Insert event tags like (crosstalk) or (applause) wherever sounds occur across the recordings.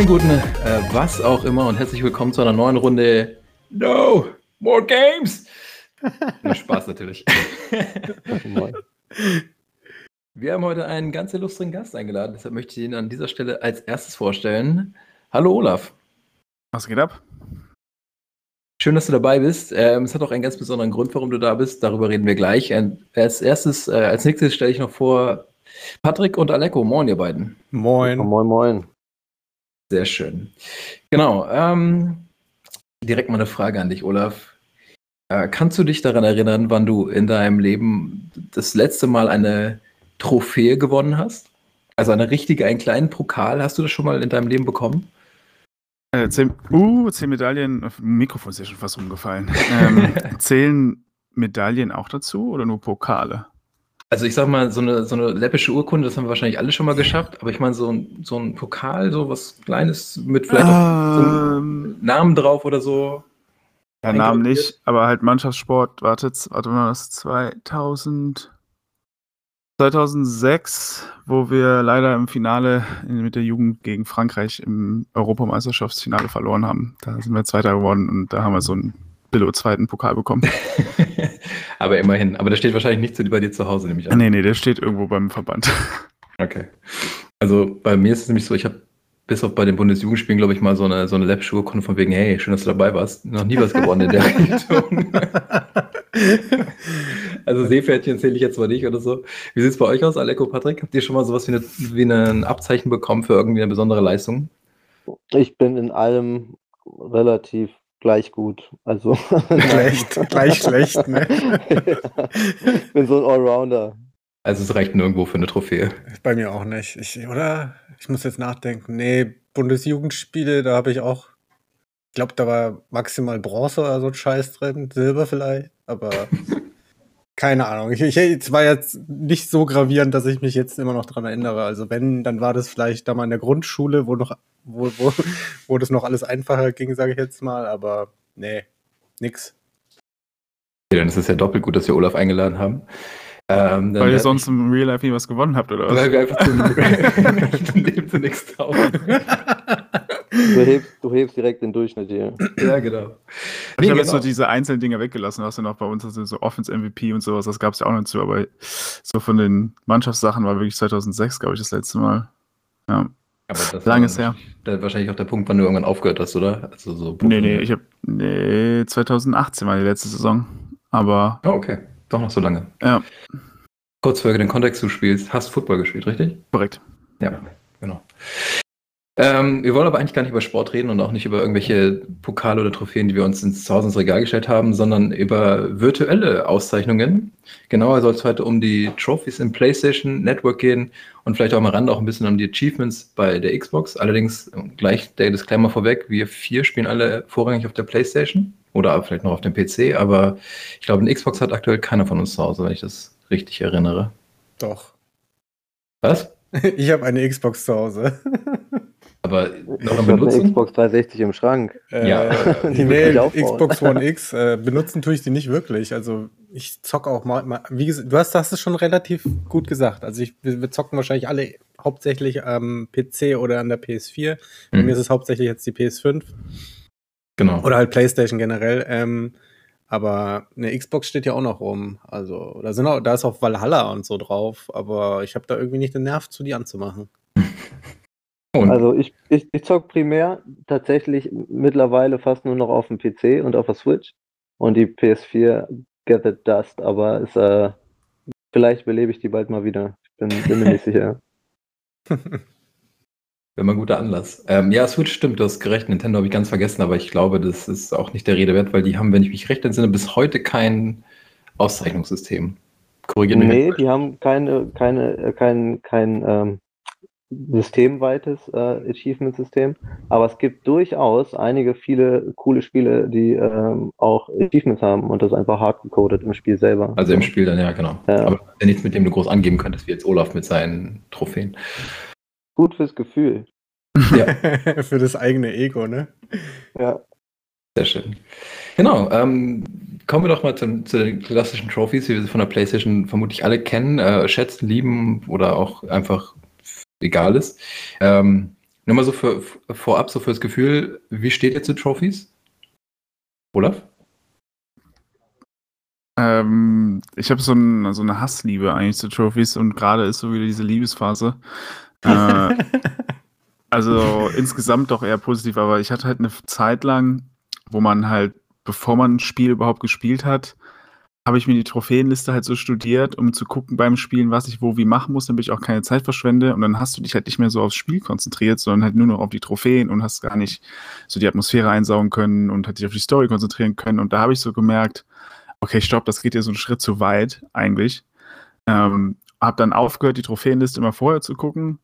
Schönen guten, äh, was auch immer und herzlich willkommen zu einer neuen Runde. No, more games. (laughs) Nur Spaß natürlich. (laughs) Wir haben heute einen ganz illustren Gast eingeladen, deshalb möchte ich ihn an dieser Stelle als erstes vorstellen. Hallo Olaf. Was geht ab? Schön, dass du dabei bist. Ähm, es hat auch einen ganz besonderen Grund, warum du da bist. Darüber reden wir gleich. als erstes, äh, als nächstes stelle ich noch vor Patrick und Aleko. Moin, ihr beiden. Moin. Moin, moin. Sehr schön. Genau. Ähm, direkt mal eine Frage an dich, Olaf. Äh, kannst du dich daran erinnern, wann du in deinem Leben das letzte Mal eine Trophäe gewonnen hast? Also eine richtige, einen kleinen Pokal. Hast du das schon mal in deinem Leben bekommen? Äh, zehn, uh, zehn Medaillen. Mikrofon ist ja schon fast umgefallen. Ähm, (laughs) zählen Medaillen auch dazu oder nur Pokale? Also ich sag mal, so eine, so eine läppische Urkunde, das haben wir wahrscheinlich alle schon mal geschafft, aber ich meine, so ein, so ein Pokal, so was Kleines mit vielleicht ähm, auch so einem Namen drauf oder so. Ja, Namen nicht, aber halt Mannschaftssport, wartet, warte mal, das ist 2000, 2006, wo wir leider im Finale mit der Jugend gegen Frankreich im Europameisterschaftsfinale verloren haben. Da sind wir Zweiter geworden und da haben wir so einen Billo-zweiten Pokal bekommen. (laughs) Aber immerhin. Aber der steht wahrscheinlich nicht bei dir zu Hause, nämlich an. Nee, nee, der steht irgendwo beim Verband. (laughs) Okay. Also bei mir ist es nämlich so, ich habe bis auf bei den Bundesjugendspielen, glaube ich, mal so eine, so eine Lab-Schuhe von wegen, hey, schön, dass du dabei warst. Noch nie was gewonnen in der (laughs) Richtung. also Seepferdchen zähle ich jetzt mal nicht oder so. Wie sieht es bei euch aus, Aleko, Patrick? Habt ihr schon mal sowas wie, eine, wie ein Abzeichen bekommen für irgendwie eine besondere Leistung? Ich bin in allem relativ gleich gut. Also (laughs) schlecht, gleich schlecht, ne? Ich (laughs) bin so ein Allrounder. Also es reicht nirgendwo für eine Trophäe. Bei mir auch nicht. Ich, oder? Ich muss jetzt nachdenken. Nee, Bundesjugendspiele, da habe ich auch, ich glaube, da war maximal Bronze oder so ein Scheiß drin, Silber vielleicht, aber (laughs) keine Ahnung. Ich, ich, es war jetzt nicht so gravierend, dass ich mich jetzt immer noch dran erinnere. Also wenn, dann war das vielleicht da mal in der Grundschule, wo noch wo, wo, (laughs) wo das noch alles einfacher ging, sage ich jetzt mal, aber nee, nix. Ja, dann ist es ja doppelt gut, dass wir Olaf eingeladen haben. Ähm, Weil ihr sonst im Real Life nie was gewonnen habt, oder was? Weil wir einfach zu (laughs) (laughs) nichts taugen. Du hebst, du hebst direkt den Durchschnitt hier. (clears throat) Ja, genau. Ich nee, habe jetzt genau. so diese einzelnen Dinge weggelassen, was du noch bei uns hast, so Offense-MVP und sowas, das gab es ja auch noch zu, aber so von den Mannschaftssachen war wirklich 2006, glaube ich, das letzte Mal. Ja. Aber das Lang ist her. Wahrscheinlich auch der Punkt, wann du irgendwann aufgehört hast, oder? Also so nee, nee, ich habe nee, 2018 war die letzte Saison. Aber. Oh, okay. Doch noch so lange. Ja. Kurz für den Kontext, du spielst, hast Football gespielt, richtig? Korrekt. Ja, genau. Ähm, wir wollen aber eigentlich gar nicht über Sport reden und auch nicht über irgendwelche Pokale oder Trophäen, die wir uns ins Zuhause ins Regal gestellt haben, sondern über virtuelle Auszeichnungen. Genauer soll es heute um die Trophies im PlayStation Network gehen und vielleicht auch am Rande auch ein bisschen um die Achievements bei der Xbox. Allerdings gleich der Disclaimer vorweg, wir vier spielen alle vorrangig auf der PlayStation oder vielleicht noch auf dem PC, aber ich glaube, eine Xbox hat aktuell keiner von uns zu Hause, wenn ich das richtig erinnere. Doch. Was? (laughs) Ich habe eine Xbox zu Hause. (laughs) Aber noch am Benutzen? Eine Xbox 360 im Schrank. Äh, ja. (laughs) Die nee, Xbox (laughs) One X. Äh, benutzen tue ich die nicht wirklich. Also ich zocke auch mal, mal wie gesagt, du hast, hast es schon relativ gut gesagt. Also ich, wir, wir zocken wahrscheinlich alle hauptsächlich am PC oder an der PS4. Bei mhm. mir ist es hauptsächlich jetzt die PS5. Genau. Oder halt PlayStation generell. Ähm, aber eine Xbox steht ja auch noch rum. Also da sind auch, da ist auch Valhalla und so drauf. Aber ich habe da irgendwie nicht den Nerv zu, die anzumachen. (laughs) Und? Also ich, ich, ich zock primär tatsächlich mittlerweile fast nur noch auf dem PC und auf der Switch. Und die PS4 get the dust, aber ist, äh, vielleicht belebe ich die bald mal wieder. Ich bin, bin mir nicht sicher. (laughs) Wäre mal ein guter Anlass. Ähm, ja, Switch stimmt, du hast gerecht. Nintendo habe ich ganz vergessen, aber ich glaube, das ist auch nicht der Rede wert, weil die haben, wenn ich mich recht entsinne, bis heute kein Auszeichnungssystem. Korrigieren Nee, die haben keine, keine, äh, kein, kein ähm, systemweites äh, Achievement-System, aber es gibt durchaus einige viele coole Spiele, die ähm, auch Achievements haben und das einfach hart gecodet im Spiel selber. Also im Spiel dann, ja, genau. Ja. Aber nichts, mit dem du groß angeben könntest, wie jetzt Olaf mit seinen Trophäen. Gut fürs Gefühl. Ja. (laughs) Für das eigene Ego, ne? Ja. Sehr schön. Genau. Ähm, kommen wir doch mal zu, zu, den klassischen Trophies, wie wir sie von der PlayStation vermutlich alle kennen, äh, schätzen, lieben oder auch einfach egal ist. Ähm, Nur mal so für, vorab, so fürs Gefühl, wie steht ihr zu Trophies? Olaf? Ähm, ich habe so, ein, so, eine Hassliebe eigentlich zu Trophies und gerade ist so wieder diese Liebesphase. (laughs) Äh, also insgesamt doch eher positiv, aber ich hatte halt eine Zeit lang, wo man halt, bevor man ein Spiel überhaupt gespielt hat, habe ich mir die Trophäenliste halt so studiert, um zu gucken beim Spielen, was ich wo wie machen muss, damit ich auch keine Zeit verschwende. Und dann hast du dich halt nicht mehr so aufs Spiel konzentriert, sondern halt nur noch auf die Trophäen und hast gar nicht so die Atmosphäre einsaugen können und hat dich auf die Story konzentrieren können. Und da habe ich so gemerkt, okay, stopp, das geht ja so einen Schritt zu weit eigentlich. Ähm, hab dann aufgehört, die Trophäenliste immer vorher zu gucken,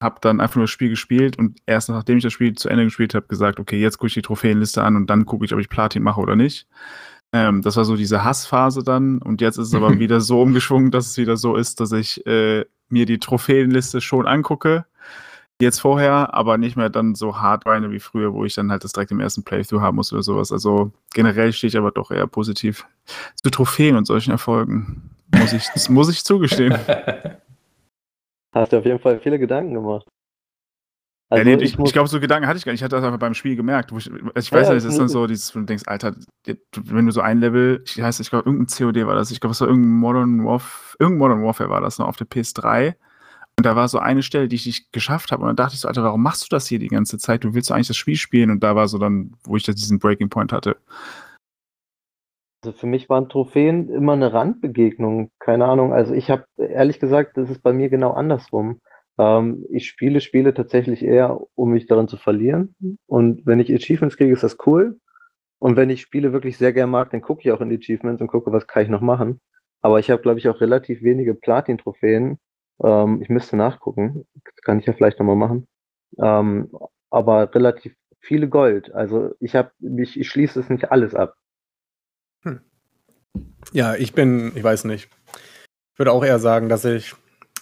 hab dann einfach nur das Spiel gespielt und erst nachdem ich das Spiel zu Ende gespielt habe, gesagt, okay, jetzt gucke ich die Trophäenliste an und dann gucke ich, ob ich Platin mache oder nicht. Ähm, das war so diese Hassphase dann und jetzt ist es aber (laughs) wieder so umgeschwungen, dass es wieder so ist, dass ich äh, mir die Trophäenliste schon angucke, jetzt vorher, aber nicht mehr dann so hart rein wie früher, wo ich dann halt das direkt im ersten Playthrough haben muss oder sowas. Also generell stehe ich aber doch eher positiv zu Trophäen und solchen Erfolgen. Muss ich, das muss ich zugestehen. (laughs) Hast du auf jeden Fall viele Gedanken gemacht. Also ja, nee, ich, ich glaube, so Gedanken hatte ich gar nicht. Ich hatte das einfach beim Spiel gemerkt. Ich, also ich weiß ja, es ist dann so, dieses, du denkst, Alter, wenn du so ein Level, ich heißt, ich glaube, irgendein COD war das, ich glaube, es war irgendein Modern Warfare, irgendein Modern Warfare war das noch auf der PS3. Und da war so eine Stelle, die ich nicht geschafft habe. Und dann dachte ich so, Alter, warum machst du das hier die ganze Zeit? Du willst doch eigentlich das Spiel spielen. Und da war so dann, wo ich diesen Breaking Point hatte. Also für mich waren Trophäen immer eine Randbegegnung. Keine Ahnung. Also ich habe ehrlich gesagt, das ist bei mir genau andersrum. Ähm, ich spiele Spiele tatsächlich eher, um mich daran zu verlieren. Und wenn ich Achievements kriege, ist das cool. Und wenn ich Spiele wirklich sehr gern mag, dann gucke ich auch in die Achievements und gucke, was kann ich noch machen. Aber ich habe, glaube ich, auch relativ wenige Platin-Trophäen. Ähm, ich müsste nachgucken. Das kann ich ja vielleicht nochmal machen. Ähm, aber relativ viele Gold. Also ich habe, ich, ich schließe es nicht alles ab. Hm. Ja, ich bin, ich weiß nicht. Ich würde auch eher sagen, dass ich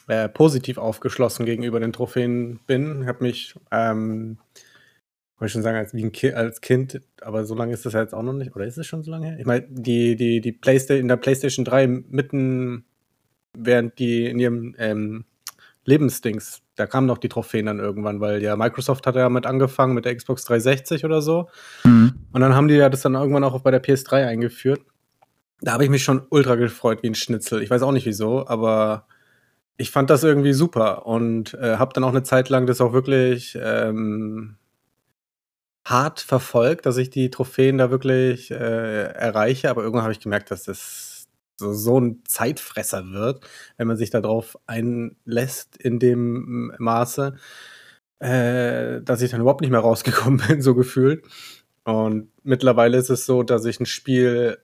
äh, positiv aufgeschlossen gegenüber den Trophäen bin. Ich habe mich, ähm, wollte ich schon sagen, als, wie ein Ki als Kind, aber so lange ist das ja jetzt auch noch nicht, oder ist es schon so lange her? Ich meine, die, die, die Playstation, in der PlayStation 3 mitten, während die in ihrem ähm, Lebensdings, da kamen noch die Trophäen dann irgendwann, weil ja Microsoft hat ja mit angefangen mit der Xbox 360 oder so. Mhm. Und dann haben die ja das dann irgendwann auch bei der PS3 eingeführt. Da habe ich mich schon ultra gefreut wie ein Schnitzel. Ich weiß auch nicht wieso, aber ich fand das irgendwie super und äh, habe dann auch eine Zeit lang das auch wirklich ähm, hart verfolgt, dass ich die Trophäen da wirklich äh, erreiche. Aber irgendwann habe ich gemerkt, dass das so, so ein Zeitfresser wird, wenn man sich darauf einlässt in dem Maße, äh, dass ich dann überhaupt nicht mehr rausgekommen (laughs) bin, so gefühlt. Und mittlerweile ist es so, dass ich ein Spiel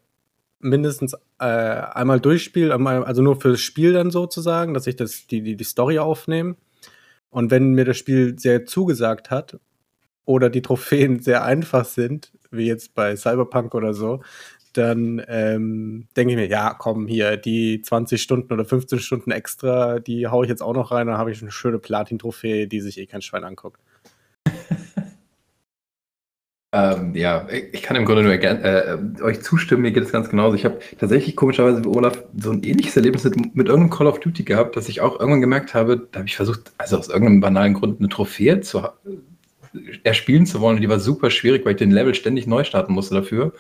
mindestens äh, einmal durchspiele, also nur fürs Spiel dann sozusagen, dass ich das, die, die, die Story aufnehme. Und wenn mir das Spiel sehr zugesagt hat oder die Trophäen (laughs) sehr einfach sind, wie jetzt bei Cyberpunk oder so, dann ähm, denke ich mir, ja, komm, hier, die 20 Stunden oder 15 Stunden extra, die haue ich jetzt auch noch rein, dann habe ich eine schöne Platin-Trophäe, die sich eh kein Schwein anguckt. Ähm, ja, ich kann im Grunde nur gern, äh, euch zustimmen, mir geht es ganz genauso. Ich habe tatsächlich komischerweise wie Olaf so ein ähnliches Erlebnis mit, mit irgendeinem Call of Duty gehabt, dass ich auch irgendwann gemerkt habe, da habe ich versucht, also aus irgendeinem banalen Grund eine Trophäe zu erspielen zu wollen und die war super schwierig, weil ich den Level ständig neu starten musste dafür.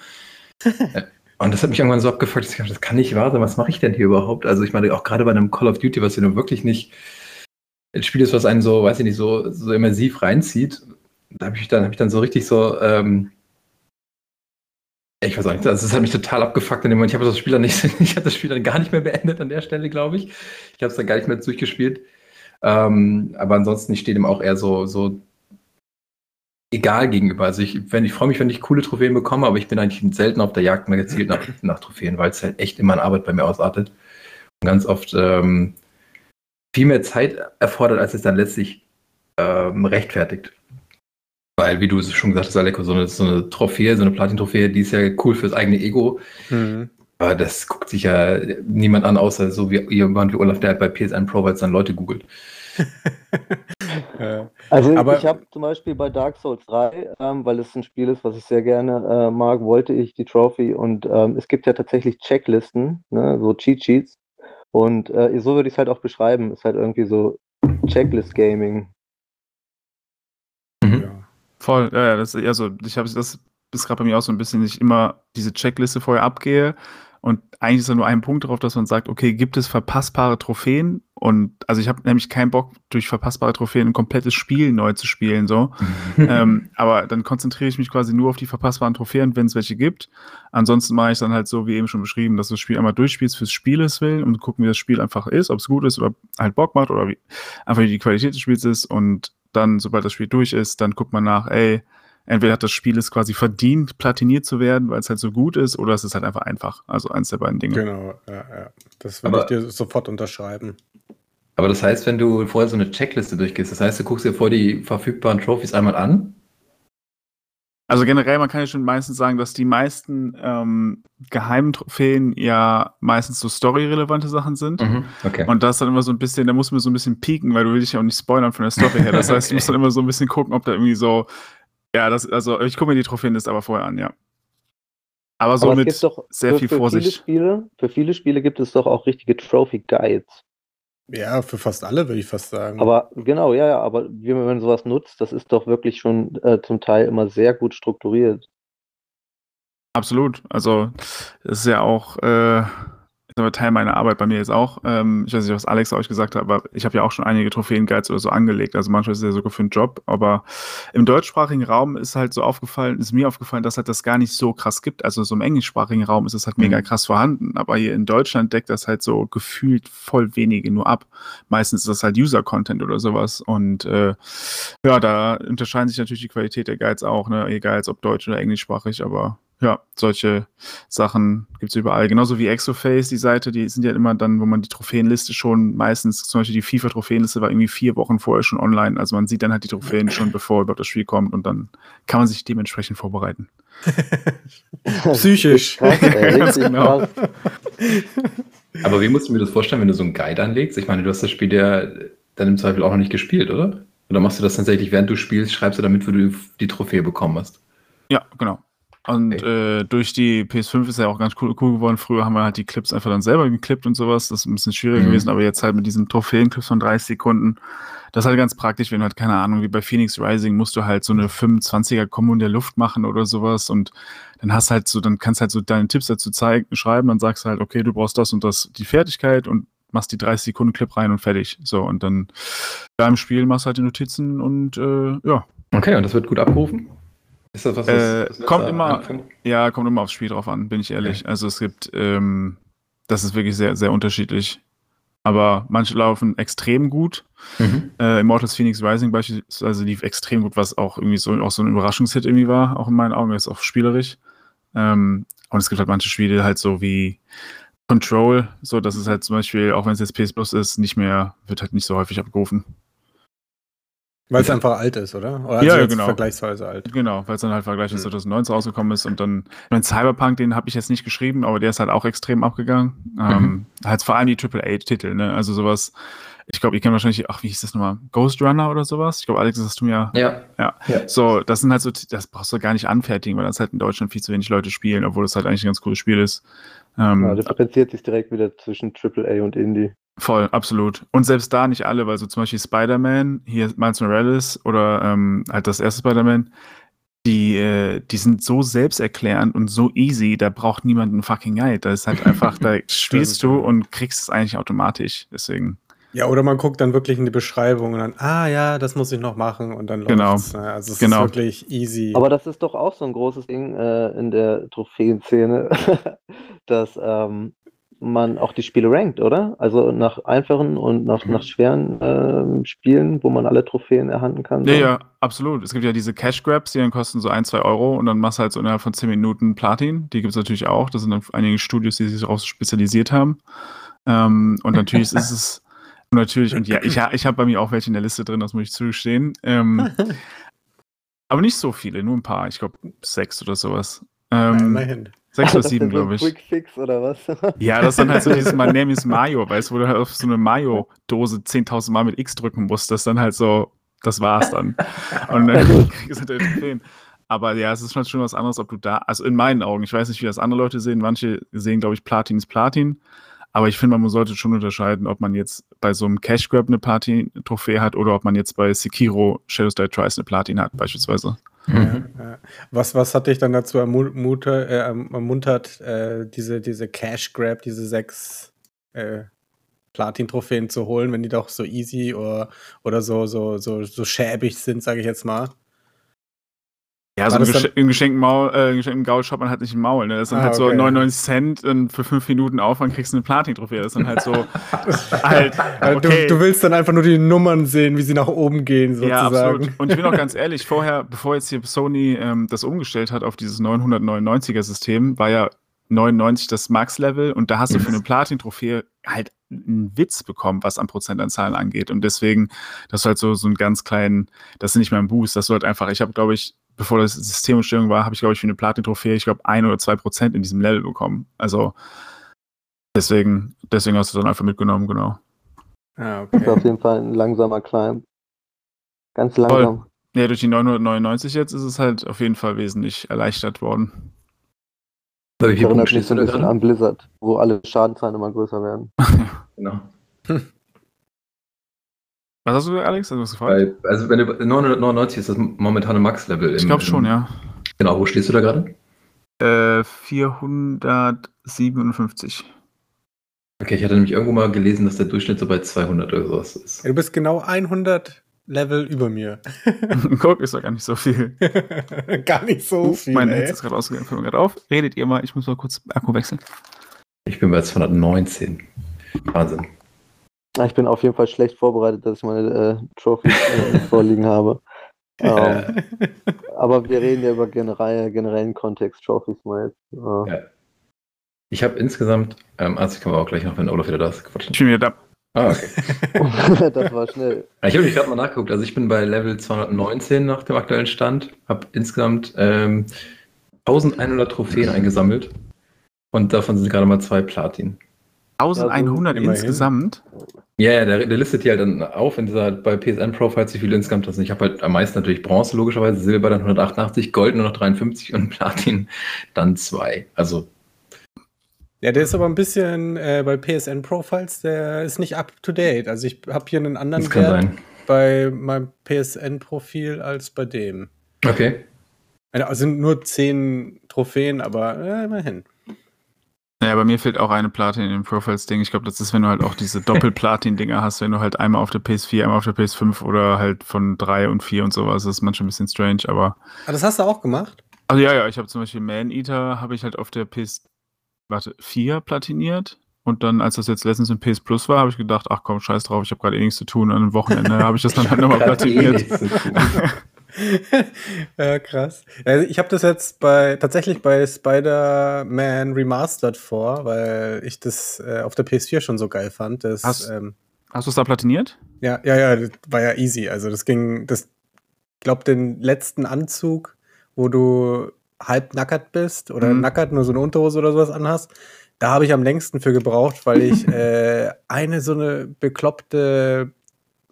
Äh, (laughs) und das hat mich irgendwann so abgefuckt, dass ich dachte, das kann nicht wahr sein, was mache ich denn hier überhaupt? Also ich meine, auch gerade bei einem Call of Duty, was ja nun wirklich nicht ein Spiel ist, was einen so, weiß ich nicht, so, so immersiv reinzieht, da habe ich dann, hab ich dann so richtig so, ähm, ich weiß auch nicht, also das hat mich total abgefuckt in dem Moment. Ich habe das Spiel dann nicht, (laughs) ich habe das Spiel dann gar nicht mehr beendet an der Stelle, glaube ich. Ich habe es dann gar nicht mehr durchgespielt. Ähm, aber ansonsten, ich stehe dem auch eher so, so egal gegenüber. Also ich, ich freue mich, wenn ich coole Trophäen bekomme, aber ich bin eigentlich selten auf der Jagd mehr gezielt nach, nach Trophäen, weil es halt echt immer an Arbeit bei mir ausartet. Und ganz oft ähm, viel mehr Zeit erfordert, als es dann letztlich ähm, rechtfertigt. Weil, wie du schon gesagt hast, Aleko, so eine, so eine Trophäe, so eine Platin-Trophäe, die ist ja cool fürs eigene Ego. Mhm. Aber das guckt sich ja niemand an, außer so wie jemand wie Olaf, der halt bei PSN Pro, weil es dann Leute googelt. (laughs) also Aber ich habe zum Beispiel bei Dark Souls 3, ähm, weil es ein Spiel ist, was ich sehr gerne äh, mag, wollte ich die Trophy und ähm, es gibt ja tatsächlich Checklisten, ne, so Cheat Sheets. Und äh, so würde ich es halt auch beschreiben. Ist halt irgendwie so Checklist Gaming. Mhm. Ja. Voll, ja, ja, das, also ich habe das ist gerade bei mir auch so ein bisschen, dass ich immer diese Checkliste vorher abgehe und eigentlich ist da nur ein Punkt drauf, dass man sagt, okay, gibt es verpassbare Trophäen? Und also ich habe nämlich keinen Bock, durch verpassbare Trophäen ein komplettes Spiel neu zu spielen, so. (laughs) ähm, aber dann konzentriere ich mich quasi nur auf die verpassbaren Trophäen, wenn es welche gibt. Ansonsten mache ich dann halt so, wie eben schon beschrieben, dass du das Spiel einmal durchspielst fürs Spieles will und gucken, wie das Spiel einfach ist, ob es gut ist oder halt Bock macht oder wie einfach wie die Qualität des Spiels ist. Und dann, sobald das Spiel durch ist, dann guckt man nach, ey, entweder hat das Spiel es quasi verdient, platiniert zu werden, weil es halt so gut ist, oder es ist halt einfach einfach. Also eins der beiden Dinge. Genau, ja, ja. Das würde ich dir sofort unterschreiben. Aber das heißt, wenn du vorher so eine Checkliste durchgehst, das heißt, du guckst dir vor die verfügbaren Trophies einmal an. Also generell, man kann ja schon meistens sagen, dass die meisten ähm, geheimen Trophäen ja meistens so storyrelevante Sachen sind. Okay. Und das dann immer so ein bisschen, da muss man so ein bisschen pieken, weil du willst dich ja auch nicht spoilern von der Story her. Das (laughs) heißt, du musst dann immer so ein bisschen gucken, ob da irgendwie so, ja, das, also ich gucke mir die Trophäenliste aber vorher an, ja. Aber so Aber mit doch sehr für, viel für Vorsicht. Viele Spiele, für viele Spiele gibt es doch auch richtige Trophy Guides. Ja, für fast alle würde ich fast sagen. Aber genau, ja, ja, aber wie man wenn man sowas nutzt, das ist doch wirklich schon äh, zum Teil immer sehr gut strukturiert. Absolut. Also, das ist ja auch äh, aber Teil meiner Arbeit bei mir jetzt auch. Ähm, ich weiß nicht, was Alex euch gesagt hat, aber ich habe ja auch schon einige Trophäen-Guides oder so angelegt. Also manchmal ist es ja sogar für einen Job. Aber im deutschsprachigen Raum ist halt so aufgefallen, ist mir aufgefallen, dass halt das gar nicht so krass gibt. Also so im englischsprachigen Raum ist es halt mega Mhm. krass vorhanden. Aber hier in Deutschland deckt das halt so gefühlt voll wenige nur ab. Meistens ist das halt User-Content oder sowas. Und äh, ja, da unterscheiden sich natürlich die Qualität der Guides auch, ne? egal ob deutsch oder englischsprachig, aber ja, solche Sachen gibt's überall. Genauso wie Exoface, die Seite, die sind ja immer dann, wo man die Trophäenliste schon meistens, zum Beispiel die FIFA-Trophäenliste war irgendwie vier Wochen vorher schon online. Also man sieht dann halt die Trophäen schon, bevor überhaupt das Spiel kommt und dann kann man sich dementsprechend vorbereiten. (laughs) Psychisch. (laughs) Krass, ey, (laughs) Ganz genau. Aber wie musst du mir das vorstellen, wenn du so einen Guide anlegst? Ich meine, du hast das Spiel ja dann im Zweifel auch noch nicht gespielt, oder? Oder machst du das tatsächlich, während du spielst, schreibst du damit, wo du die Trophäe bekommen hast? Ja, genau. Und äh, durch die PS5 ist ja auch ganz cool, cool geworden. Früher haben wir halt die Clips einfach dann selber geklippt und sowas. Das ist ein bisschen schwieriger Mhm. gewesen, aber jetzt halt mit diesen Trophäenclips von 30 Sekunden. Das ist halt ganz praktisch, wenn du halt, keine Ahnung, wie bei Phoenix Rising musst du halt so eine 25er Kombo in der Luft machen oder sowas und dann hast halt so, dann kannst halt so deine Tipps dazu zeigen, schreiben, dann sagst du halt, okay, du brauchst das und das, die Fertigkeit und machst die 30 Sekunden Clip rein und fertig. So, und dann da im Spiel machst du halt die Notizen und äh, ja, Okay, und das wird gut abgerufen? Ist das was, Äh, was kommt da immer-? Ja, kommt immer aufs Spiel drauf an, bin ich ehrlich. Also es gibt, ähm, das ist wirklich sehr, sehr unterschiedlich. Aber manche laufen extrem gut. Mhm. Äh, Immortals Phoenix Rising beispielsweise lief extrem gut, was auch irgendwie so, auch so ein Überraschungshit irgendwie war, auch in meinen Augen, ist auch spielerisch. Ähm, und es gibt halt manche Spiele halt so wie Control, so dass es halt zum Beispiel, auch wenn es jetzt PS Plus ist, nicht mehr, wird halt nicht so häufig abgerufen. Weil es einfach alt ist, oder? Oder Ja, jetzt genau. vergleichsweise alt. Genau, weil es dann halt Vergleich mit Mhm. 2019 rausgekommen ist und dann, ich mein Cyberpunk, den habe ich jetzt nicht geschrieben, aber der ist halt auch extrem abgegangen. Ähm, halt vor allem die AAA-Titel, ne? Also sowas, ich glaube, ihr kennt wahrscheinlich, ach, wie hieß das nochmal? Ghost Runner oder sowas? Ich glaube, Alex, das hast du mir Ja. Ja. ja. so, das sind halt so, das brauchst du gar nicht anfertigen, weil das halt in Deutschland viel zu wenig Leute spielen, obwohl das halt eigentlich ein ganz cooles Spiel ist. Ähm, Ja, differenziert sich direkt wieder zwischen AAA und Indie. Voll, absolut. Und selbst da nicht alle, weil so zum Beispiel Spider-Man, hier Miles Morales oder ähm, halt das erste Spider-Man, die, äh, die sind so selbsterklärend und so easy, da braucht niemand einen fucking Guide. Da ist halt (laughs) einfach, da spielst du und kriegst es eigentlich automatisch. Deswegen. Ja, oder man guckt dann wirklich in die Beschreibung und dann, ah ja, das muss ich noch machen und dann Genau. läuft's. Ne? Also es Genau. ist wirklich easy. Aber das ist doch auch so ein großes Ding äh, in der Trophäenszene, (laughs) dass ähm, man auch die Spiele rankt, oder? Also nach einfachen und nach, Mhm. nach schweren ähm, Spielen, wo man alle Trophäen erhalten kann. Ja, so. ja, absolut. Es gibt ja diese Cash Grabs, die dann kosten so ein, zwei Euro und dann machst du halt so innerhalb von zehn Minuten Platin. Die gibt es natürlich auch. Das sind dann einige Studios, die sich darauf spezialisiert haben. Ähm, und natürlich ist es und (laughs) natürlich, und ja, ich, ich habe bei mir auch welche in der Liste drin, das muss ich zugestehen. Ähm, (laughs) aber nicht so viele, nur ein paar. Ich glaube sechs oder sowas. ja, Ähm, immerhin. Sechs (laughs) oder Das sieben, ist so ein glaube ich. Quick Fix oder was? (laughs) Ja, das ist dann halt so (laughs) dieses My Name is Mayo, weißt du, wo du halt auf so eine Mayo-Dose 10.000 Mal mit X drücken musst. Das ist dann halt so, das war's dann. Und dann kriegst du natürlich Trophäen. Aber ja, es ist schon schon was anderes, ob du da, also in meinen Augen, ich weiß nicht, wie das andere Leute sehen. Manche sehen, glaube ich, Platin ist Platin. Aber ich finde, man sollte schon unterscheiden, ob man jetzt bei so einem Cash Grab eine Platin-Trophäe hat oder ob man jetzt bei Sekiro Shadows Die Twice eine Platin hat, beispielsweise. Mhm. Was, was hat dich dann dazu ermuntert, äh, ermuntert äh, diese, diese Cash Grab, diese sechs äh, Platin-Trophäen zu holen, wenn die doch so easy oder, oder so, so, so, so schäbig sind, sage ich jetzt mal? Ja, so im, Gesch im geschenkten, Maul, äh, geschenkten Gaul schaut man halt nicht im Maul. Ne? Das dann ah, halt okay. so 99 Cent und für fünf Minuten Aufwand kriegst du eine Platin-Trophäe. Das dann halt so. (laughs) halt, okay. du, du, willst dann einfach nur die Nummern sehen, wie sie nach oben gehen, sozusagen. Ja, absolut. Und ich bin auch ganz (laughs) ehrlich, vorher, bevor jetzt hier Sony ähm, das umgestellt hat auf dieses 999er-System, war ja 99 das Max-Level und da hast du für eine (laughs) Platin-Trophäe halt einen Witz bekommen, was an Prozentanzahlen angeht. Und deswegen, das ist halt so, so einen ganz kleinen, das ist nicht mehr ein Boost, das wird einfach, ich habe, glaube ich, bevor das Systemumstellung war, habe ich, glaube ich, für eine Platin-Trophäe, ich glaube, ein oder zwei Prozent in diesem Level bekommen. Also deswegen, deswegen hast du dann einfach mitgenommen, genau. Ah, okay. Das ist auf jeden Fall ein langsamer Climb. Ganz langsam. Voll. Ja, durch die 999 jetzt ist es halt auf jeden Fall wesentlich erleichtert worden. Das erinnert mich so ein bisschen an Blizzard, wo alle Schadenzahlen immer größer werden. (laughs) genau. Was hast du, Alex? Hast du Bei, also wenn du 999 ist das momentane Max-Level. Ich glaube schon, ja. Genau, wo stehst du da gerade? Äh, 457. Okay, ich hatte nämlich irgendwo mal gelesen, dass der Durchschnitt so bei 200 oder sowas ist. Du bist genau 100 Level über mir. (laughs) Guck, ist doch gar nicht so viel. (laughs) gar nicht so viel. Mein Netz ist gerade ausgegangen, fällt mir gerade auf. Redet ihr mal, ich muss mal kurz Akku wechseln. Ich bin bei 219. Wahnsinn. Ich bin auf jeden Fall schlecht vorbereitet, dass ich meine äh, Trophys äh, (laughs) vorliegen habe. Ähm, aber wir reden ja über generell, generellen Kontext Trophys mal jetzt. Äh. Ja. Ich habe insgesamt, ähm, also ich kann auch gleich noch, wenn Olaf wieder da ist, quatschen. Ich bin wieder da. Ah, okay. (laughs) das war schnell. Ich habe mich gerade mal nachgeguckt. Also ich bin bei Level 219 nach dem aktuellen Stand, habe insgesamt ähm, 1100 Trophäen eingesammelt und davon sind gerade mal zwei Platin. 1100 also, insgesamt? Ja, ja der, der, listet die halt dann auf in dieser bei PSN Profiles, wie viele insgesamt das sind. Ich habe halt am meisten natürlich Bronze, logischerweise, Silber dann 188, Gold nur noch 53 und (laughs) Platin dann zwei. Also. Ja, der ist aber ein bisschen äh, bei PSN Profiles, der ist nicht up to date. Also ich habe hier einen anderen das kann Wert sein. bei meinem PSN Profil als bei dem. Okay. Also sind nur zehn Trophäen, aber äh, immerhin. Ja, bei mir fehlt auch eine Platin in dem Profiles-Ding. Ich glaube, das ist, wenn du halt auch diese (laughs) Doppel-Platin-Dinger hast, wenn du halt einmal auf der PS4, einmal auf der PS5 oder halt von 3 und 4 und sowas. Das ist manchmal ein bisschen strange, aber. Ah, das hast du auch gemacht? Also ja, ja, ich habe zum Beispiel Man Eater, habe ich halt auf der PS, warte, 4 platiniert. Und dann, als das jetzt letztens in PS Plus war, habe ich gedacht, ach komm, scheiß drauf, ich habe gerade eh nichts zu tun. An einem Wochenende habe ich das (laughs) dann halt nochmal platiniert. (laughs) (laughs) ja, krass. Also ich habe das jetzt bei tatsächlich bei Spider-Man Remastered vor, weil ich das äh, auf der PS4 schon so geil fand. Das, hast ähm, hast du es da platiniert? Ja, ja, ja, das war ja easy. Also das ging, das, ich glaube, den letzten Anzug, wo du halb nackert bist oder mhm. nackert nur so eine Unterhose oder sowas anhast, da habe ich am längsten für gebraucht, weil ich (laughs) äh, eine so eine bekloppte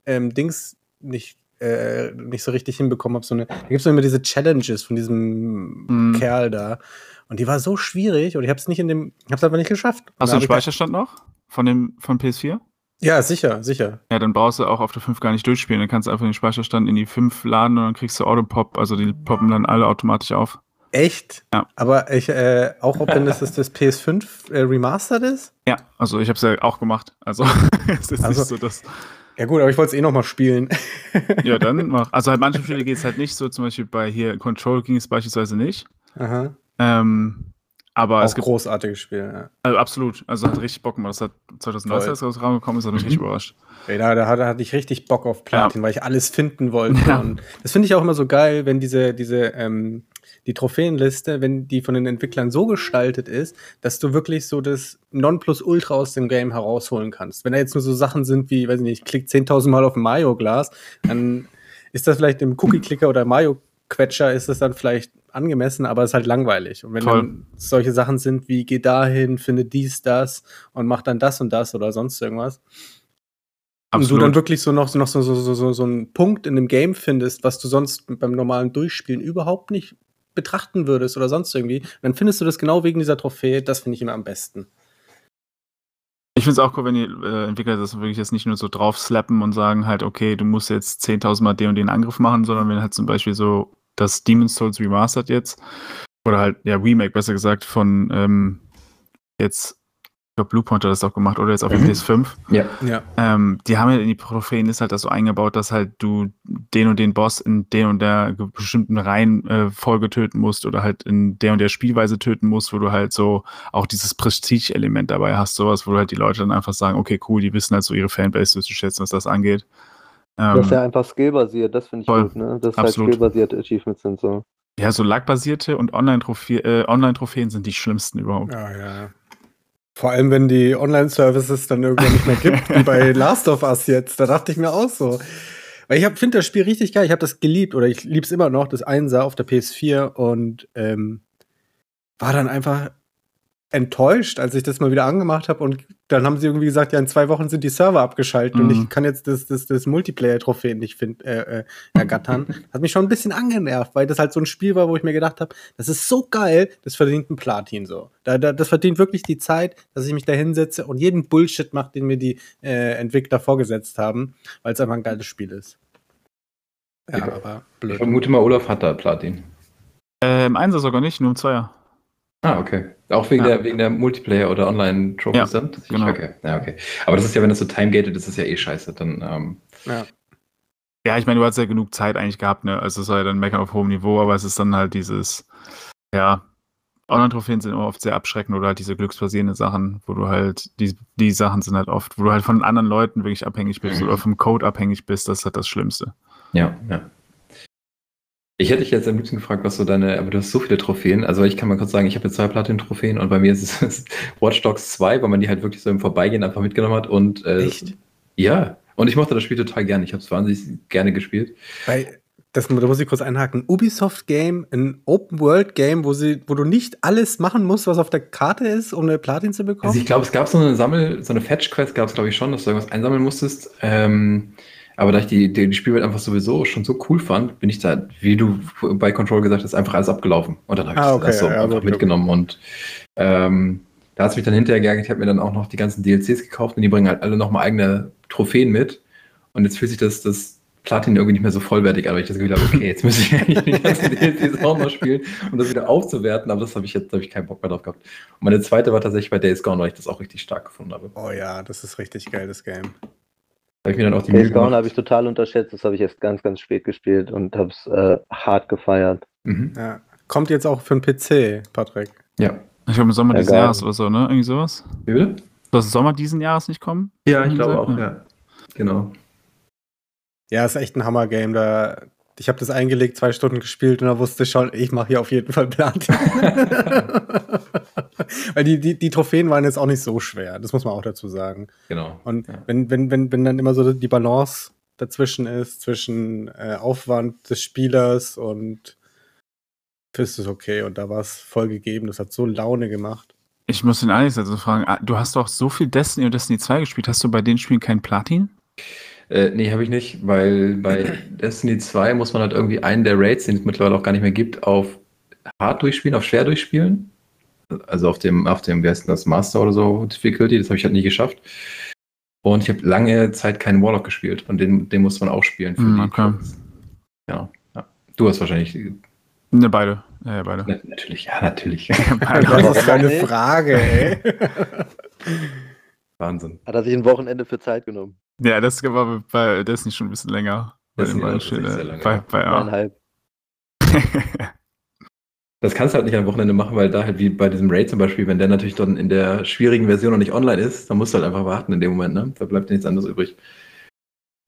ähm, Dings nicht äh, nicht so richtig hinbekommen habe. So eine, da gibt es immer diese Challenges von diesem mm. Kerl da. Und die war so schwierig und ich habe es nicht in dem, ich habe es einfach nicht geschafft. Hast du einen Speicherstand noch von dem von PS4? Ja, sicher, sicher. Ja, dann brauchst du auch auf der 5 gar nicht durchspielen. Dann kannst du einfach den Speicherstand in die 5 laden und dann kriegst du Autopop, also die poppen dann alle automatisch auf. Echt? Ja. Aber ich, äh, auch ob denn das, das, das PS5 äh, Remastered ist? Ja, also ich habe es ja auch gemacht. Also (laughs) es ist also, nicht so, dass ja gut, aber ich wollte es eh noch mal spielen. (laughs) ja, dann (laughs) mach. Also halt manche Spiele geht es halt nicht so, zum Beispiel bei hier Control ging es beispielsweise nicht. Aha. Ähm, aber Auch es gibt großartiges Spiel, ja. Also absolut. Also hat richtig Bock gemacht. Das hat 2019 als rausgekommen ist, hat mich mhm. richtig überrascht. Ey, da, da, da, hatte ich richtig Bock auf Platin, ja. weil ich alles finden wollte. (laughs) Ja. Und das finde ich auch immer so geil, wenn diese, diese ähm, die Trophäenliste, wenn die von den Entwicklern so gestaltet ist, dass du wirklich so das Nonplusultra aus dem Game herausholen kannst. Wenn da jetzt nur so Sachen sind wie, weiß ich nicht, ich klick 10.000 Mal auf ein Mario-Glas, dann ist das vielleicht im Cookie-Clicker oder Mario-Quetscher ist das dann vielleicht angemessen, aber es ist halt langweilig. Und wenn Voll. dann solche Sachen sind wie, geh dahin, finde dies, das und mach dann das und das oder sonst irgendwas, Absolut. Und du dann wirklich so noch, noch so, so, so, so, so einen Punkt in dem Game findest, was du sonst beim normalen Durchspielen überhaupt nicht betrachten würdest oder sonst irgendwie, dann findest du das genau wegen dieser Trophäe. Das finde ich immer am besten. Ich finde es auch cool, wenn die äh, Entwickler das wirklich jetzt nicht nur so drauf slappen und sagen halt, okay, du musst jetzt 10.000 Mal den und den Angriff machen, sondern wenn halt zum Beispiel so das Demon's Souls Remastered jetzt, oder halt, ja, Remake besser gesagt, von ähm, jetzt glaube, Bluepoint hat das auch gemacht, oder jetzt auf der Mhm. PS5. Ja. Ja. Ähm, die haben ja in die Trophäen ist halt das so eingebaut, dass halt du den und den Boss in den und der bestimmten Reihenfolge töten musst oder halt in der und der Spielweise töten musst, wo du halt so auch dieses Prestige-Element dabei hast, sowas, wo du halt die Leute dann einfach sagen, okay, cool, die wissen halt so ihre Fanbase zu schätzen, was das angeht. Ähm, Das ist ja einfach skillbasiert, das finde ich voll. gut, ne? Dass Absolut. halt skillbasierte Achievements sind so. ja, so lagbasierte und äh, Online-Trophäen sind die schlimmsten überhaupt. Ja, ja. Vor allem, wenn die Online-Services dann irgendwann nicht mehr gibt, wie bei Last of Us jetzt. Da dachte ich mir auch so. Weil ich finde das Spiel richtig geil. Ich habe das geliebt oder ich lieb's immer noch, das Einser auf der PS4 und ähm, war dann einfach enttäuscht, als ich das mal wieder angemacht habe und dann haben sie irgendwie gesagt, ja, in zwei Wochen sind die Server abgeschaltet und Mhm. ich kann jetzt das, das, das Multiplayer-Trophäen nicht find, äh, äh, ergattern. (laughs) Hat mich schon ein bisschen angenervt, weil das halt so ein Spiel war, wo ich mir gedacht habe, das ist so geil, das verdient ein Platin so. Da, da, das verdient wirklich die Zeit, dass ich mich da hinsetze und jeden Bullshit mache, den mir die äh, Entwickler vorgesetzt haben, weil es einfach ein geiles Spiel ist. Ja, Ja. aber Ich blöd. vermute mal, Olaf hat da Platin. Äh, Im Einsatz sogar nicht, nur im Zweier. Ah, okay. Auch wegen, Ja. der, wegen der Multiplayer- oder Online-Trophies Ja, dann? Genau. Okay. Ja, okay. Aber das ist ja, wenn das so time-gated ist, ist ja eh scheiße. Dann, ähm, Ja. Ja, ich meine, du hast ja genug Zeit eigentlich gehabt, ne? Also es war ja dann Meckern auf hohem Niveau, aber es ist dann halt dieses, ja, Online-Trophäen sind immer oft sehr abschreckend oder halt diese glücksbasierenden Sachen, wo du halt, die, die Sachen sind halt oft, wo du halt von anderen Leuten wirklich abhängig bist Mhm. oder vom Code abhängig bist, das ist halt das Schlimmste. ja, ja. Ich hätte dich jetzt am liebsten gefragt, was so deine, aber du hast so viele Trophäen. Also ich kann mal kurz sagen, ich habe jetzt zwei Platin-Trophäen und bei mir ist es (laughs) Watch Dogs 2, weil man die halt wirklich so im Vorbeigehen einfach mitgenommen hat. Und äh, Echt? ja, und ich mochte das Spiel total gerne. Ich habe es wahnsinnig gerne gespielt. Weil, das, da muss ich kurz einhaken. Ubisoft-Game, ein Open-World-Game, wo, sie, wo du nicht alles machen musst, was auf der Karte ist, um eine Platin zu bekommen. Also ich glaube, es gab so eine Sammel, so eine Fetch-Quest gab es, glaube ich, schon, dass du irgendwas einsammeln musstest. Ähm, aber da ich die, die, die Spielwelt einfach sowieso schon so cool fand, bin ich da, wie du bei Control gesagt hast, einfach alles abgelaufen. Und dann habe ich Ah, okay, das so ja, einfach mitgenommen. Und ähm, da hat es mich dann hinterher geärgert. Ich habe mir dann auch noch die ganzen DLCs gekauft und die bringen halt alle nochmal eigene Trophäen mit. Und jetzt fühlt sich das, das Platin irgendwie nicht mehr so vollwertig an, weil ich das Gefühl habe, okay, jetzt muss ich (laughs) eigentlich die ganzen DLCs auch noch spielen, um das wieder aufzuwerten. Aber das habe ich jetzt, habe ich keinen Bock mehr drauf gehabt. Und meine zweite war tatsächlich bei Days Gone, weil ich das auch richtig stark gefunden habe. oh ja, das ist richtig geil, das Game. Habe ich mir dann auch die Days Mühe Gone gemacht. habe ich total unterschätzt, das habe ich erst ganz, ganz spät gespielt und habe es äh, hart gefeiert. Mhm. Ja. Kommt jetzt auch für den PC, Patrick. Ja. Ich glaube im Sommer Ja, diesen geil. Jahres oder so, ne? Irgendwie sowas. Wie bitte? Soll es im Sommer diesen Jahres nicht kommen? Ja, ich glaube auch, ja. Genau. Ja, ist echt ein Hammer-Game. Da, ich habe das eingelegt, zwei Stunden gespielt und da wusste ich schon, ich mache hier auf jeden Fall Platin. (laughs) (laughs) (laughs) Weil die, die, die Trophäen waren jetzt auch nicht so schwer, das muss man auch dazu sagen. Genau. Und Ja. wenn, wenn, wenn, wenn dann immer so die Balance dazwischen ist, zwischen äh, Aufwand des Spielers und ist es okay. Und da war es voll gegeben. Das hat so Laune gemacht. Ich muss den Alex also fragen, ah, du hast doch so viel Destiny und Destiny 2 gespielt. Hast du bei den Spielen kein Platin? Äh, nee, habe ich nicht, weil bei (clears throat) Destiny 2 muss man halt irgendwie einen der Raids, den es mittlerweile auch gar nicht mehr gibt, auf hart durchspielen, auf schwer durchspielen. Also auf dem, auf dem, wie heißt denn das, Master oder so Difficulty, das habe ich halt nie geschafft. Und ich habe lange Zeit keinen Warlock gespielt und den, den muss man auch spielen. Für die okay. Ja, ja. Du hast wahrscheinlich. Ne, beide. Ja, ja, beide. Na, natürlich, ja, natürlich. (laughs) Das ist (laughs) Warum eine nicht? Frage, ey. (laughs) Wahnsinn. Hat er sich ein Wochenende für Zeit genommen. Ja, das war bei Destiny schon ein bisschen länger. Bei Destiny den beiden äh, lange, Bei, bei, ja. Eineinhalb. Das kannst du halt nicht am Wochenende machen, weil da halt wie bei diesem Raid zum Beispiel, wenn der natürlich dann in der schwierigen Version noch nicht online ist, dann musst du halt einfach warten in dem Moment, ne? Da bleibt dir nichts anderes übrig.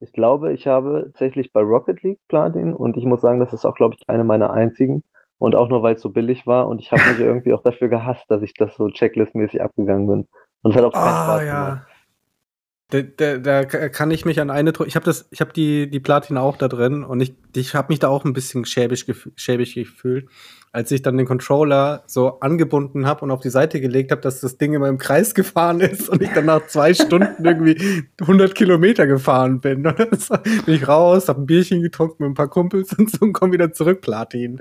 Ich glaube, ich habe tatsächlich bei Rocket League Platin und ich muss sagen, das ist auch, glaube ich, eine meiner einzigen. Und auch nur, weil es so billig war und ich habe mich (laughs) irgendwie auch dafür gehasst, dass ich das so checklistmäßig abgegangen bin. Und es hat auch keinen Ah, Spaß gemacht. ja. Da, da, da kann ich mich an eine, ich habe das, ich habe die die Platin auch da drin und ich, ich habe mich da auch ein bisschen schäbig, gef schäbig gefühlt, als ich dann den Controller so angebunden habe und auf die Seite gelegt habe, dass das Ding immer im Kreis gefahren ist und ich dann nach zwei Stunden irgendwie 100 Kilometer gefahren bin. (laughs) Und dann bin ich raus, habe ein Bierchen getrunken mit ein paar Kumpels und so und komm wieder zurück, Platin.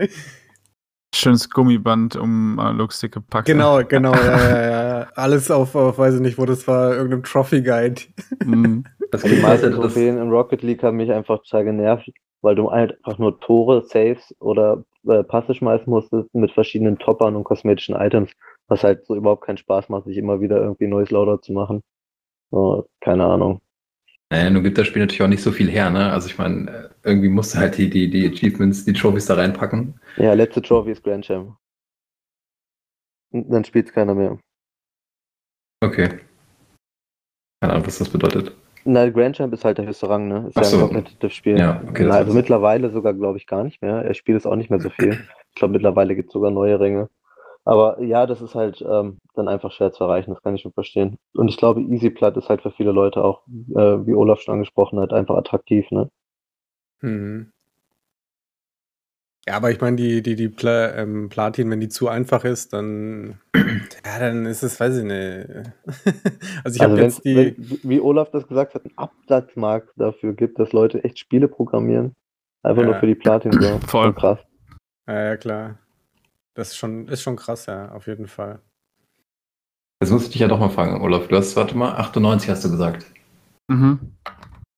Schönes Gummiband um äh, Lookstick gepackt. Genau, (laughs) genau, ja, ja, ja. Alles auf, auf, weiß ich nicht, wo das war, irgendeinem Trophy Guide. Mhm. Das Die meisten Trophäen in Rocket League haben mich einfach total genervt, weil du halt einfach nur Tore, Saves oder äh, Passe schmeißen musstest mit verschiedenen Toppern und kosmetischen Items, was halt so überhaupt keinen Spaß macht, sich immer wieder irgendwie neues Loadout zu machen. So, keine Ahnung. naja, nun gibt das Spiel natürlich auch nicht so viel her, ne? Also ich meine, irgendwie musst du halt die, die, die Achievements, die Trophies da reinpacken. Ja, letzte Trophy ist Grand Champ. Dann spielt's keiner mehr. Okay. Keine Ahnung, was das bedeutet. Nein, Grand Champ ist halt der höchste Rang, ne? Ist Ach ja so. ein Competitive-Spiel. Ja, okay, das also mittlerweile sogar, glaube ich, gar nicht mehr. Er spielt es auch nicht mehr so viel. Ich glaube, mittlerweile gibt es sogar neue Ränge. Aber ja, das ist halt ähm, dann einfach schwer zu erreichen, das kann ich schon verstehen. Und ich glaube, Easy Plat ist halt für viele Leute auch, äh, wie Olaf schon angesprochen hat, einfach attraktiv, ne? Hm. Ja, aber ich meine, die, die, die Pla ähm, Platin, wenn die zu einfach ist, dann, (clears throat) ja, dann ist es, weiß ich nicht. (laughs) also ich habe also jetzt wenn, die, wenn, wie Olaf das gesagt hat, einen Absatzmarkt dafür gibt, dass Leute echt Spiele programmieren. Einfach nur Ja. für die Platin so. (clears throat) Voll. Krass. ja, ja klar. Das ist schon, ist schon krass, ja, auf jeden Fall. Jetzt muss ich dich ja doch mal fragen, Olaf. Du hast, warte mal, 98 hast du gesagt. Mhm.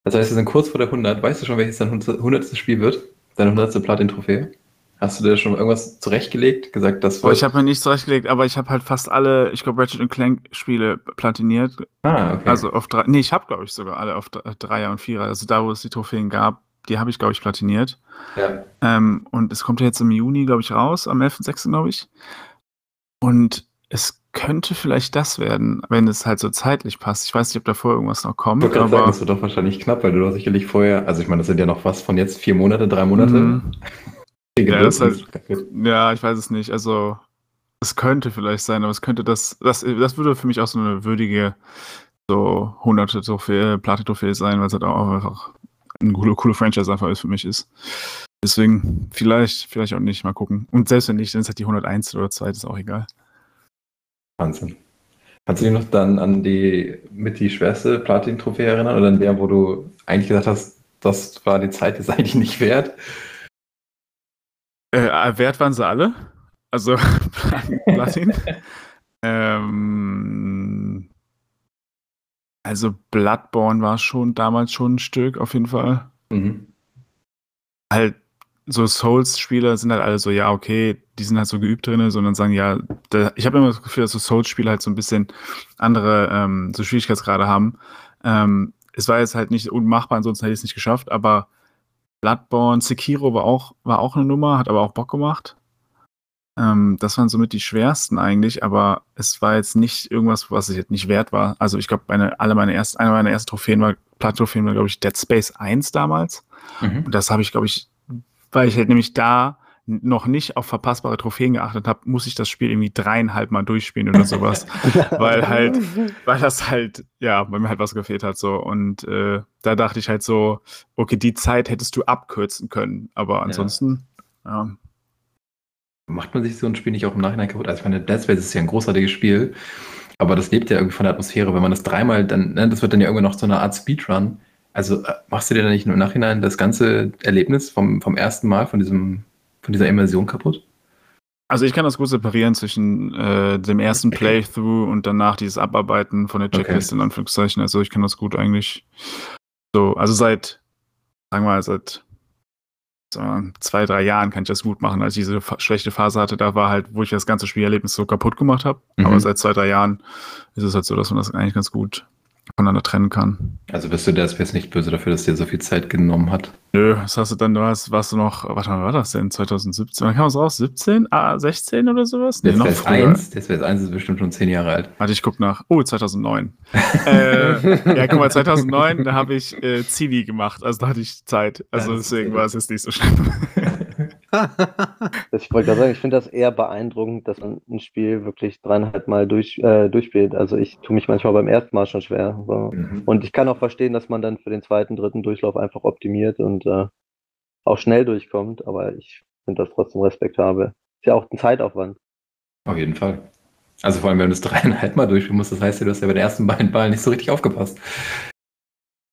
Das heißt, wir sind kurz vor der 100. Weißt du schon, welches dein 100. Spiel wird? Deine 100. Platin-Trophäe? Hast du dir schon irgendwas zurechtgelegt? Gesagt, das Aber ich habe mir nicht zurechtgelegt, aber ich habe halt fast alle, ich glaube, Ratchet Clank Spiele platiniert. Ah, okay. Also auf drei, nee, ich habe, glaube ich, sogar alle auf Dre- Dreier und Vierer. Also da, wo es die Trophäen gab, die habe ich, glaube ich, platiniert. ja. Ähm, und es kommt ja jetzt im Juni, glaube ich, raus, am 11.06., glaube ich. Und es könnte vielleicht das werden, wenn es halt so zeitlich passt. Ich weiß nicht, ob davor irgendwas noch Ich kommt, wollte gerade sagen, aber das wird doch wahrscheinlich knapp, weil du doch sicherlich vorher, also ich meine, das sind ja noch was von jetzt vier Monate, drei Monate. Mhm. Ja, das Geduld- ja, ich weiß es nicht. Also es könnte vielleicht sein, aber es könnte das, das, das würde für mich auch so eine würdige so hunderte Trophäe, Platin-Trophäe sein, weil es halt auch einfach ein coole, coole Franchise einfach ist für mich ist. Deswegen, vielleicht, vielleicht auch nicht, mal gucken. Und selbst wenn nicht, dann ist halt die 101 oder 2, ist auch egal. Wahnsinn. Kannst du dich noch dann an die mit die schwerste Platin-Trophäe erinnern oder an der, wo du eigentlich gesagt hast, das war die Zeit, die ist eigentlich nicht wert? Äh, wert waren sie alle. Also (laughs) Platin. ähm, also Bloodborne war schon damals schon ein Stück, auf jeden Fall. Mhm. Halt, so Souls-Spieler sind halt alle so, ja, okay, die sind halt so geübt drin, sondern sagen, ja, da, ich habe immer das Gefühl, dass so Souls-Spieler halt so ein bisschen andere ähm, so Schwierigkeitsgrade haben. Ähm, es war jetzt halt nicht unmachbar, ansonsten hätte ich es nicht geschafft, aber Bloodborne, Sekiro war auch, war auch eine Nummer, hat aber auch Bock gemacht. Ähm, das waren somit die schwersten eigentlich, aber es war jetzt nicht irgendwas, was ich jetzt nicht wert war. Also ich glaube, meine, alle meine ersten, eine meiner ersten Trophäen war, Platin-Trophäen war, glaube ich, Dead Space 1 damals. Mhm. Und das habe ich, glaube ich, weil ich halt nämlich da noch nicht auf verpassbare Trophäen geachtet habe, muss ich das Spiel irgendwie dreieinhalb Mal durchspielen oder sowas. (laughs) weil halt, weil das halt, ja, weil mir halt was gefehlt hat so. Und äh, da dachte ich halt so, okay, die Zeit hättest du abkürzen können. Aber ansonsten, ja. Macht man sich so ein Spiel nicht auch im Nachhinein kaputt? Also ich meine, Dead Space ist ja ein großartiges Spiel, aber das lebt ja irgendwie von der Atmosphäre. Wenn man das dreimal dann, ne, das wird dann ja irgendwie noch so eine Art Speedrun. Also äh, machst du dir dann nicht nur im Nachhinein das ganze Erlebnis vom, vom ersten Mal, von diesem, von dieser Immersion kaputt? Also ich kann das gut separieren zwischen äh, dem ersten Playthrough und danach dieses Abarbeiten von der Okay. Checkliste in Anführungszeichen. Also ich kann das gut eigentlich so, also seit, sagen wir mal, seit sagen wir zwei, drei Jahren kann ich das gut machen. Als ich diese schlechte Phase hatte, da war halt, wo ich das ganze Spielerlebnis so kaputt gemacht habe. Mhm. Aber seit zwei, drei Jahren ist es halt so, dass man das eigentlich ganz gut voneinander trennen kann. Also bist du Dead Space nicht böse dafür, dass dir so viel Zeit genommen hat? Nö, was hast du dann, du hast, warst du noch, warte mal, war das denn? 2017? Wann kam es raus? 17? Ah, 16 oder sowas? Dead noch Space früher. 1, Dead Space 1 ist bestimmt schon zehn Jahre alt. Warte, ich guck nach. Oh, 2009. (laughs) äh, ja, guck mal, 2009, da habe ich äh, Zivi gemacht. Also da hatte ich Zeit. Also Das ist deswegen war es jetzt nicht so schlimm. (laughs) Ich wollte gerade sagen, ich finde das eher beeindruckend, dass man ein Spiel wirklich dreieinhalb Mal durch, äh, durchspielt. Also ich tue mich manchmal beim ersten Mal schon schwer. So. Mhm. Und ich kann auch verstehen, dass man dann für den zweiten, dritten Durchlauf einfach optimiert und äh, auch schnell durchkommt, aber ich finde das trotzdem respektabel. Ist ja auch ein Zeitaufwand. Auf jeden Fall. Also vor allem, wenn du es (laughs) dreieinhalb Mal durchspielen musst, das heißt ja, du hast ja bei den ersten beiden Ballen nicht so richtig aufgepasst.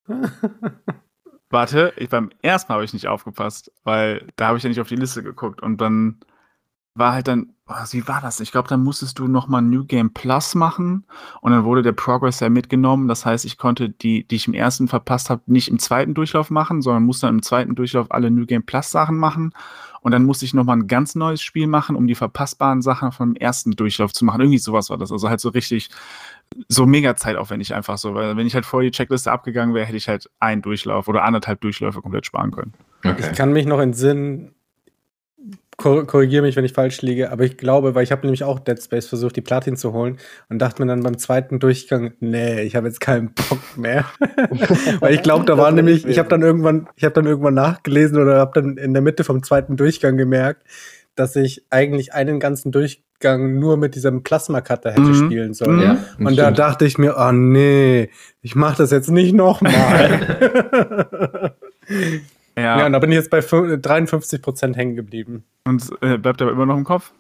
(laughs) Warte, ich, beim ersten Mal habe ich nicht aufgepasst, weil da habe ich ja nicht auf die Liste geguckt und dann war halt dann, oh, wie war das? Ich glaube, dann musstest du nochmal New Game Plus machen und dann wurde der Progress ja mitgenommen. Das heißt, ich konnte die, die ich im ersten verpasst habe, nicht im zweiten Durchlauf machen, sondern musste dann im zweiten Durchlauf alle New Game Plus Sachen machen. Und dann musste ich nochmal ein ganz neues Spiel machen, um die verpassbaren Sachen vom ersten Durchlauf zu machen. Irgendwie sowas war das. Also halt so richtig, so mega zeitaufwendig einfach so. Weil wenn ich halt vor die Checkliste abgegangen wäre, hätte ich halt einen Durchlauf oder anderthalb Durchläufe komplett sparen können. Okay. Ich kann mich noch entsinnen, korrigiere mich, wenn ich falsch liege, aber ich glaube, weil ich habe nämlich auch Dead Space versucht, die Platin zu holen und dachte mir dann beim zweiten Durchgang, nee, ich habe jetzt keinen Bock mehr. (laughs) weil ich glaube, da war nämlich, ich habe dann irgendwann, ich habe dann irgendwann nachgelesen oder habe dann in der Mitte vom zweiten Durchgang gemerkt, dass ich eigentlich einen ganzen Durchgang nur mit diesem Plasma-Cutter hätte mhm. spielen sollen. Ja, und da dachte ich mir, oh nee, ich mache das jetzt nicht nochmal. (laughs) (laughs) Ja. ja, und da bin ich jetzt bei 53 Prozent hängen geblieben. Und äh, bleibt aber immer noch im Kopf?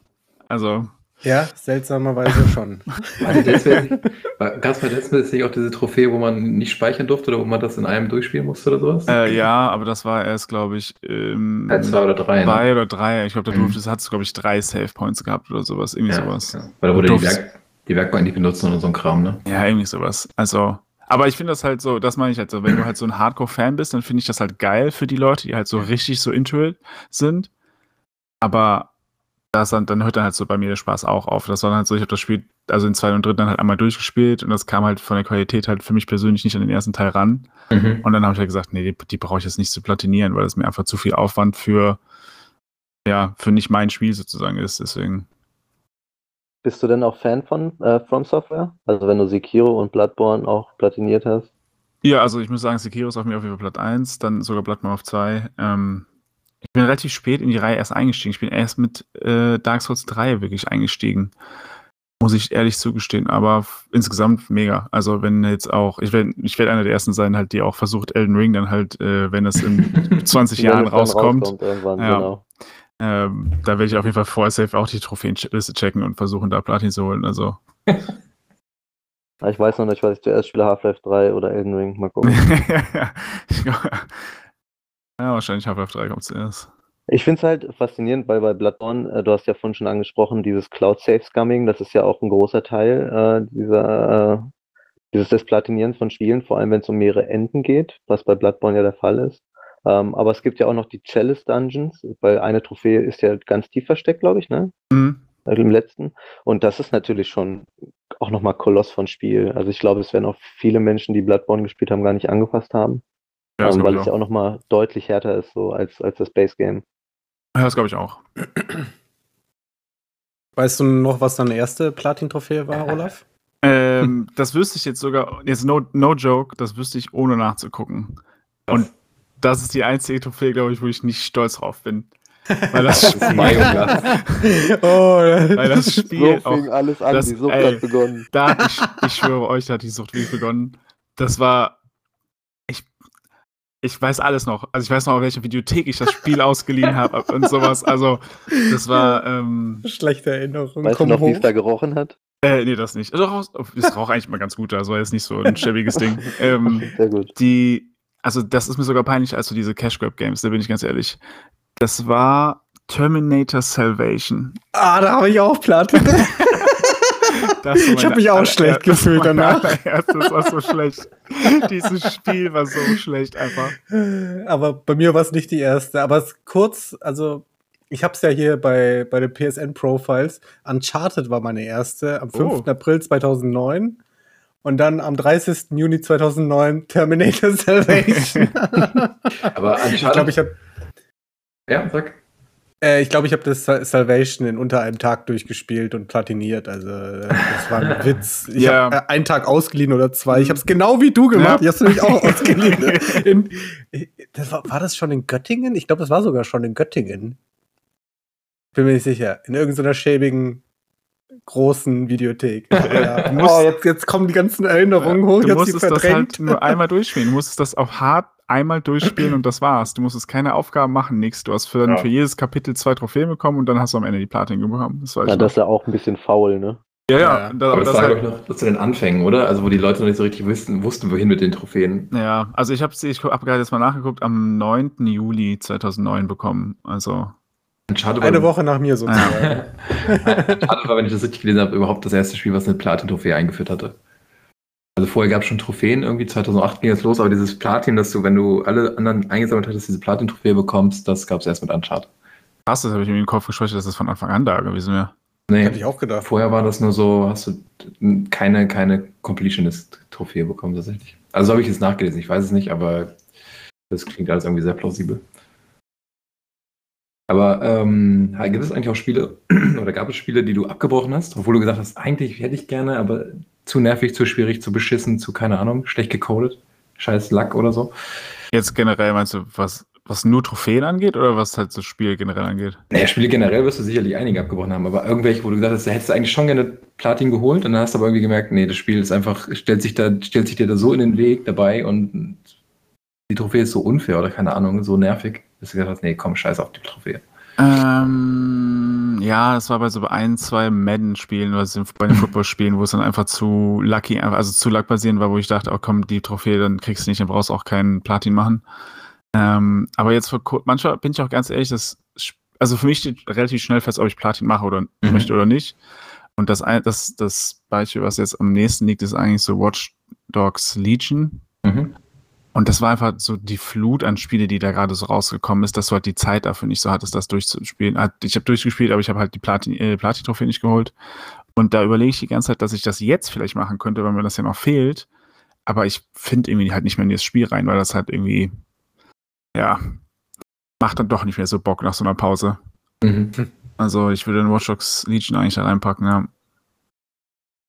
Also. Ja, seltsamerweise schon. (laughs) Gab es bei letztem nicht auch diese Trophäe, wo man nicht speichern durfte oder wo man das in einem durchspielen musste oder sowas? Äh, ja, aber das war erst, glaube ich, ähm, ja, zwei oder drei. Zwei ne? oder drei. Ich glaube, da durfte, mhm. hat es, glaube ich, drei Save Points gehabt oder sowas. Irgendwie ja, sowas. Ja. Weil da wurde die, Werk, die Werkbank nicht benutzt und so ein Kram, ne? Ja, irgendwie sowas. Also, aber ich finde das halt so, das meine ich halt so, wenn du halt so ein Hardcore-Fan bist, dann finde ich das halt geil für die Leute, die halt so richtig so into it sind. Aber das dann, dann hört dann halt so bei mir der Spaß auch auf. Das war dann halt so, ich habe das Spiel, also in zweiten und dritten dann halt einmal durchgespielt und das kam halt von der Qualität halt für mich persönlich nicht an den ersten Teil ran. Mhm. Und dann habe ich halt gesagt, nee, die, die brauche ich jetzt nicht zu platinieren, weil das mir einfach zu viel Aufwand für, ja, für nicht mein Spiel sozusagen ist. Deswegen. Bist du denn auch Fan von äh, From Software? Also wenn du Sekiro und Bloodborne auch platiniert hast? Ja, also ich muss sagen, Sekiro ist auf mir auf jeden Fall Platz 1, dann sogar Bloodborne auf 2. Ähm, ich bin relativ spät in die Reihe erst eingestiegen. Ich bin erst mit äh, Dark Souls 3 wirklich eingestiegen. Muss ich ehrlich zugestehen, aber insgesamt mega. Also wenn jetzt auch, ich werde ich werd einer der ersten sein, halt, die auch versucht, Elden Ring dann halt, äh, wenn es in (laughs) 20 Jahren rauskommt. rauskommt ja. genau. Ähm, da werde ich auf jeden Fall vorher safe auch die Trophäenliste checken und versuchen, da Platin zu holen. Also. (laughs) Ich weiß noch nicht, was ich zuerst spiele, Half-Life 3 oder Elden Ring. Mal gucken. ja, (laughs) wahrscheinlich Half-Life 3 kommt zuerst. Ich finde es halt faszinierend, weil bei Bloodborne, äh, du hast ja vorhin schon angesprochen, dieses Cloud-Safe-Scumming, das ist ja auch ein großer Teil äh, dieser, äh, dieses des Platinierens von Spielen, vor allem wenn es um mehrere Enden geht, was bei Bloodborne ja der Fall ist. Ähm, aber es gibt ja auch noch die Chalice Dungeons, weil eine Trophäe ist ja ganz tief versteckt, glaube ich, ne? Mhm. Also Im letzten. Und das ist natürlich schon auch nochmal Koloss von Spiel. Also ich glaube, es werden auch viele Menschen, die Bloodborne gespielt haben, gar nicht angefasst haben. Ja, ähm, weil es ja auch nochmal deutlich härter ist, so als, als das Base Game. Ja, das glaube ich auch. (clears throat) Weißt du noch, was deine erste Platin-Trophäe war, (laughs) Olaf? ähm, das wüsste ich jetzt sogar, jetzt no, no joke, das wüsste ich ohne nachzugucken. Und das ist die einzige Trophäe, glaube ich, wo ich nicht stolz drauf bin. (laughs) Weil das (laughs) Spiel, oh, weil das Spiel so auch, alles an, das, die Sucht ey, hat begonnen. Da, ich, ich schwöre euch, hat die Sucht wirklich begonnen. Das war, ich weiß alles noch. Also ich weiß noch, auf welcher Videothek ich das Spiel ausgeliehen habe und sowas. Also das war ähm, schlechte Erinnerung. Weißt Komm du noch, wie es da gerochen hat? Äh, nee, das nicht. Also, es raucht eigentlich mal ganz gut, also war jetzt nicht so ein schäbiges Ding. (laughs) Ähm, Sehr gut. Die, also das ist mir sogar peinlich als so diese Cash Grab Games, da bin ich ganz ehrlich. Das war Terminator Salvation. Ah, da habe ich auch Platte. (laughs) ich habe mich auch schlecht gefühlt danach. Das war so schlecht. Dieses Spiel war so schlecht einfach. Aber bei mir war es nicht die erste. Aber es kurz, also ich habe es ja hier bei, bei den PSN Profiles. Uncharted war meine erste am 5. Oh. April 2009. Und dann am 30. Juni 2009 Terminator (laughs) Salvation. (laughs) Aber Uncharted. Ich glaube, ich habe. Ja, sag. Äh, ich glaube, ich habe das Salvation in unter einem Tag durchgespielt und platiniert. Also, äh, das war ein (laughs) Witz. Ich ja. habe äh, einen Tag ausgeliehen oder zwei. Ich habe es genau wie du gemacht. Ja. Ich habe nämlich auch (laughs) ausgeliehen. In, das war, war das schon in Göttingen? Ich glaube, das war sogar schon in Göttingen. Bin mir nicht sicher. In irgendeiner schäbigen großen Videothek. (laughs) Ja. oh, jetzt, jetzt kommen die ganzen Erinnerungen hoch. Du musstest das halt nur einmal durchspielen. Du musstest das auch hart einmal durchspielen und das war's. Du musstest keine Aufgaben machen, nichts. Du hast für, ja. für jedes Kapitel zwei Trophäen bekommen und dann hast du am Ende die Platin bekommen. Das, ja, das ist ja auch ein bisschen faul, ne? Ja, ja. ja. Da, aber das, das war, halt, noch, zu den Anfängen, oder? Also, wo die Leute noch nicht so richtig wussten, wussten wohin mit den Trophäen. Ja, also ich habe ich hab gerade jetzt mal nachgeguckt, am 9. Juli 2009 bekommen. Also Uncharted Eine Woche nach mir (laughs) sozusagen. Uncharted war, wenn ich das richtig gelesen habe, überhaupt das erste Spiel, was eine Platin-Trophäe eingeführt hatte. Also vorher gab es schon Trophäen, irgendwie 2008 ging es los, aber dieses Platin, dass du, wenn du alle anderen eingesammelt hattest, diese Platin-Trophäe bekommst, das gab es erst mit Uncharted. Krass, das habe ich mir in den Kopf gespeichert, dass das von Anfang an da gewesen wäre. Nee, Hätte ich auch gedacht. vorher war das nur so, hast du keine, keine Completionist-Trophäe bekommen tatsächlich. Also so habe ich es nachgelesen, ich weiß es nicht, aber das klingt alles irgendwie sehr plausibel. Aber ähm, gibt es eigentlich auch Spiele (clears throat) oder gab es Spiele, die du abgebrochen hast, obwohl du gesagt hast, eigentlich hätte ich gerne, aber zu nervig, zu schwierig, zu beschissen, zu keine Ahnung, schlecht gecodet, scheiß Lack oder so? Jetzt generell meinst du, was, was nur Trophäen angeht oder was halt so Spiel generell angeht? Naja, Spiele generell wirst du sicherlich einige abgebrochen haben, aber irgendwelche, wo du gesagt hast, da hättest du eigentlich schon gerne Platin geholt und dann hast du aber irgendwie gemerkt, nee, das Spiel ist einfach, stellt sich da, stellt sich dir da so in den Weg dabei und die Trophäe ist so unfair oder keine Ahnung, so nervig, dass du gesagt hast, nee, komm, scheiß auf die Trophäe. Ähm, ja, das war bei so ein, zwei Madden-Spielen oder bei den Football-Spielen, wo es dann einfach zu lucky, also zu luck basierend war, wo ich dachte, oh komm, die Trophäe, dann kriegst du nicht, dann brauchst du auch keinen Platin machen. Ähm, aber jetzt kur- manchmal bin ich auch ganz ehrlich, das, also für mich steht relativ schnell fest, ob ich Platin mache oder Mhm. möchte oder nicht. Und das, das, das Beispiel, was jetzt am nächsten liegt, ist eigentlich so Watch Dogs Legion. Mhm. Und das war einfach so die Flut an Spiele, die da gerade so rausgekommen ist, dass du halt die Zeit dafür nicht so hattest, das durchzuspielen. Ah, Ich habe durchgespielt, aber ich habe halt die äh, Platin-Trophäe nicht geholt. Und da überlege ich die ganze Zeit, dass ich das jetzt vielleicht machen könnte, weil mir das ja noch fehlt. Aber ich finde irgendwie halt nicht mehr in das Spiel rein, weil das halt irgendwie, ja, macht dann doch nicht mehr so Bock nach so einer Pause. Mhm. Also ich würde den Watch Dogs Legion eigentlich da reinpacken, ja.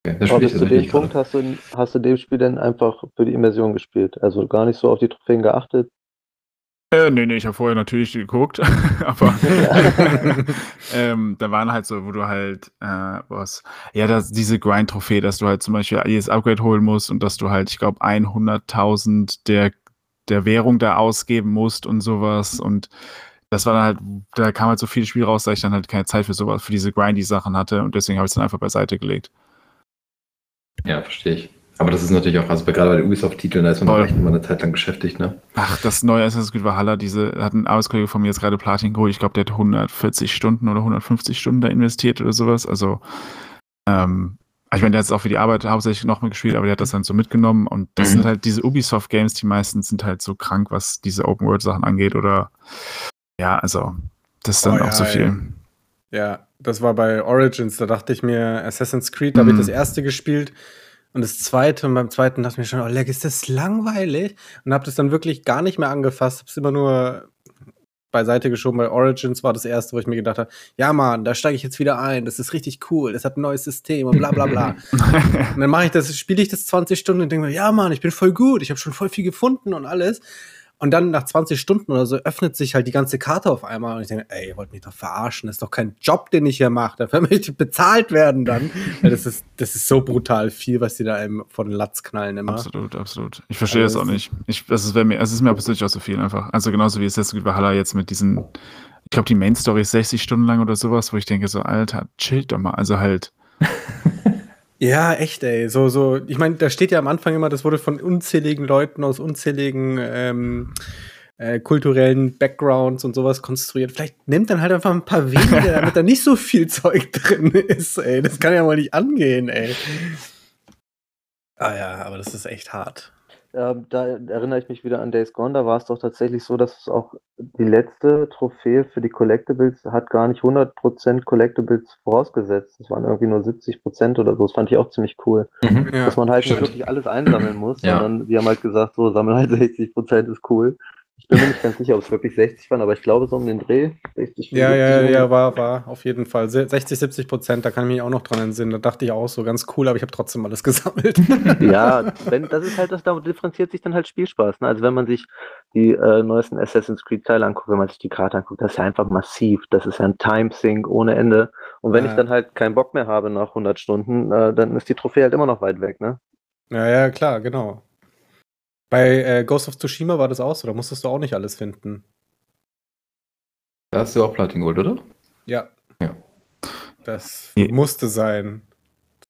Okay, das Aber bis zu dem Punkt hast du, hast du dem Spiel dann einfach für die Immersion gespielt. Also gar nicht so auf die Trophäen geachtet. Äh, nee, nee, ich habe vorher natürlich geguckt, (laughs) aber (laughs) ähm, da waren halt so, wo du halt, äh, was, ja, das, diese Grind-Trophäe, dass du halt zum Beispiel jedes Upgrade holen musst und dass du halt, ich glaube, 100.000 der, der Währung da ausgeben musst und sowas und das war dann halt, da kam halt so viel Spiel raus, dass ich dann halt keine Zeit für sowas, für diese Grindy-Sachen hatte und deswegen habe ich es dann einfach beiseite gelegt. Ja, verstehe ich. Aber das ist natürlich auch, also gerade bei den Ubisoft-Titeln, da ist man Voll. auch echt immer eine Zeit lang beschäftigt, ne? Ach, das neue Assassin's Creed Valhalla, diese, hat ein Arbeitskollege von mir jetzt gerade Platin geholt. Ich glaube, der hat 140 Stunden oder 150 Stunden da investiert oder sowas. Also, ähm, ich meine, der hat es auch für die Arbeit hauptsächlich noch mitgespielt, aber der hat das dann so mitgenommen. Und das Mhm. sind halt diese Ubisoft-Games, die meisten sind halt so krank, was diese Open-World-Sachen angeht. Oder, ja, also, das ist dann Oh auch ja, so viel. Ja, das war bei Origins, da dachte ich mir, Assassin's Creed, da habe ich Mhm. das erste gespielt und das zweite und beim zweiten dachte ich mir schon, oh leck, ist das langweilig und habe das dann wirklich gar nicht mehr angefasst, habe es immer nur beiseite geschoben. Bei Origins war das erste, wo ich mir gedacht habe, ja Mann, da steige ich jetzt wieder ein, das ist richtig cool, das hat ein neues System und bla bla bla. (laughs) Und dann mache ich das, spiele ich das 20 Stunden und denke mir, ja Mann, ich bin voll gut, ich habe schon voll viel gefunden und alles. Und dann nach 20 Stunden oder so öffnet sich halt die ganze Karte auf einmal und ich denke, ey, ihr wollt mich doch verarschen, das ist doch kein Job, den ich hier mache, dafür (laughs) möchte ich bezahlt werden dann. (laughs) Das ist, das ist so brutal viel, was die da einem vor den Latz knallen immer. Absolut, absolut. Ich verstehe Also das auch es nicht. Ich, das ist, mir, es ist mir persönlich auch so viel einfach. Also genauso wie Assassin's Creed Valhalla jetzt mit diesen, ich glaube, die Main Story ist 60 Stunden lang oder sowas, wo ich denke so, Alter, chillt doch mal. Also halt, (laughs) Ja, echt, ey. So, so, ich meine, da steht ja am Anfang immer, das wurde von unzähligen Leuten aus unzähligen ähm, äh, kulturellen Backgrounds und sowas konstruiert. Vielleicht nimmt dann halt einfach ein paar wenige, (laughs) damit da nicht so viel Zeug drin ist, ey. Das kann ja mal nicht angehen, ey. Ah ja, aber das ist echt hart. Ähm, da erinnere ich mich wieder an Days Gone, da war es doch tatsächlich so, dass es auch die letzte Trophäe für die Collectibles hat gar nicht 100% Collectibles vorausgesetzt. Das waren irgendwie nur 70% oder so. Das fand ich auch ziemlich cool. Mhm. Ja, dass man halt stimmt. nicht wirklich alles einsammeln muss, Ja. sondern wir haben halt gesagt, so sammel halt 60% ist cool. Ich bin mir nicht ganz sicher, ob es wirklich 60 waren, aber ich glaube so um den Dreh. 60, Ja, ja, 75. ja, war, war, auf jeden Fall. Se- 60, 70 Prozent, da kann ich mich auch noch dran entsinnen. Da dachte ich auch so, ganz cool, aber ich habe trotzdem alles (laughs) gesammelt. Ja, wenn, das ist halt, das da differenziert sich dann halt Spielspaß. Ne? Also wenn man sich die äh, neuesten Assassin's Creed Teile anguckt, wenn man sich die Karte anguckt, das ist ja einfach massiv. Das ist ja ein Time-Sink ohne Ende. Und wenn Ja. ich dann halt keinen Bock mehr habe nach 100 Stunden, äh, dann ist die Trophäe halt immer noch weit weg, ne? Ja, ja, klar, genau. Bei äh, Ghost of Tsushima war das auch so, da musstest du auch nicht alles finden. Da hast du auch Platin geholt, oder? Ja. Ja. Das Ja. musste sein.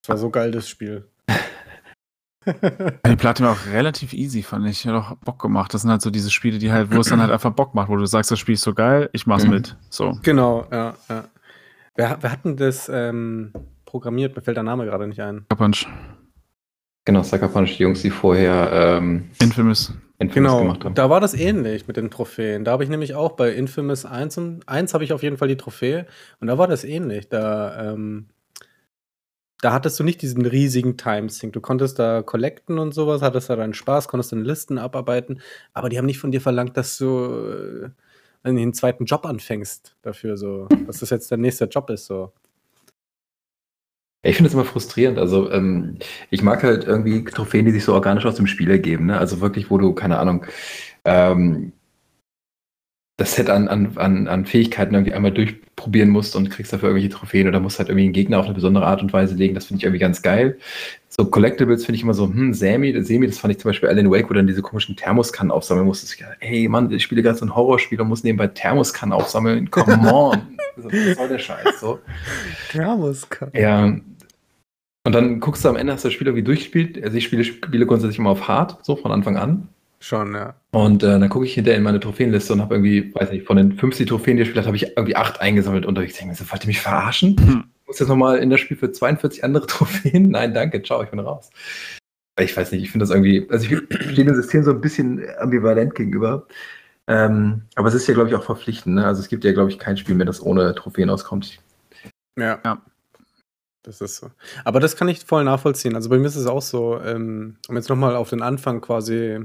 Das war so geil, das Spiel. (laughs) Die Platin war auch relativ easy, fand ich. Hat auch Bock gemacht. Das sind halt so diese Spiele, die halt, wo es dann halt einfach Bock macht, wo du sagst, das Spiel ist so geil, ich mach's Mhm. mit. So. Genau, ja, ja. Wer, wer hat denn das ähm, programmiert? Mir fällt der Name gerade nicht ein. Punch. Genau, Sucker Punch, die Jungs, die vorher ähm, Infamous. Infamous Genau, gemacht haben. da war das ähnlich mit den Trophäen. Da habe ich nämlich auch bei Infamous 1 und 1 habe ich auf jeden Fall die Trophäe und da war das ähnlich. Da, ähm, da hattest du nicht diesen riesigen Timesync. Du konntest da collecten und sowas, hattest da deinen Spaß, konntest dann Listen abarbeiten, aber die haben nicht von dir verlangt, dass du äh, einen zweiten Job anfängst dafür, so, dass das jetzt der nächste Job ist, so. Ich finde es immer frustrierend. Also ähm, ich mag halt irgendwie Trophäen, die sich so organisch aus dem Spiel ergeben. Ne? Also wirklich, wo du, keine Ahnung, ähm, das Set an, an, an, Fähigkeiten irgendwie einmal durchprobieren musst und kriegst dafür irgendwelche Trophäen oder musst halt irgendwie einen Gegner auf eine besondere Art und Weise legen. Das finde ich irgendwie ganz geil. So Collectibles finde ich immer so, hm, Semi, Semi, das fand ich zum Beispiel Alan Wake, wo dann diese komischen Thermoskannen aufsammeln musstest. Ich dachte, Hey Mann, ich spiele gerade so ein Horrorspiel und muss nebenbei Thermoskannen aufsammeln. Come on. (laughs) Also, was soll der Scheiß? So. Thermoskan. Ja. Und dann guckst du am Ende, hast du das Spiel irgendwie durchgespielt. Also ich spiele Spiele grundsätzlich immer auf Hard, so von Anfang an. Schon, ja. Und äh, dann gucke ich hinterher in meine Trophäenliste und habe irgendwie, weiß nicht, von den 50 Trophäen, die ich gespielt habe, habe ich irgendwie acht eingesammelt unterwegs. Ich denke mir so, wollt ihr mich verarschen? Hm. Ich muss jetzt nochmal in das Spiel für 42 andere (laughs) Trophäen? Nein, danke, ciao, ich bin raus. Ich weiß nicht, ich finde das irgendwie, also ich stehe dem System so ein bisschen ambivalent gegenüber. Ähm, aber es ist ja, glaube ich, auch verpflichtend. Ne? Also es gibt ja, glaube ich, kein Spiel mehr, das ohne Trophäen auskommt. Ja. Ja. Das ist so. Aber das kann ich voll nachvollziehen. Also bei mir ist es auch so, ähm, um jetzt nochmal auf den Anfang quasi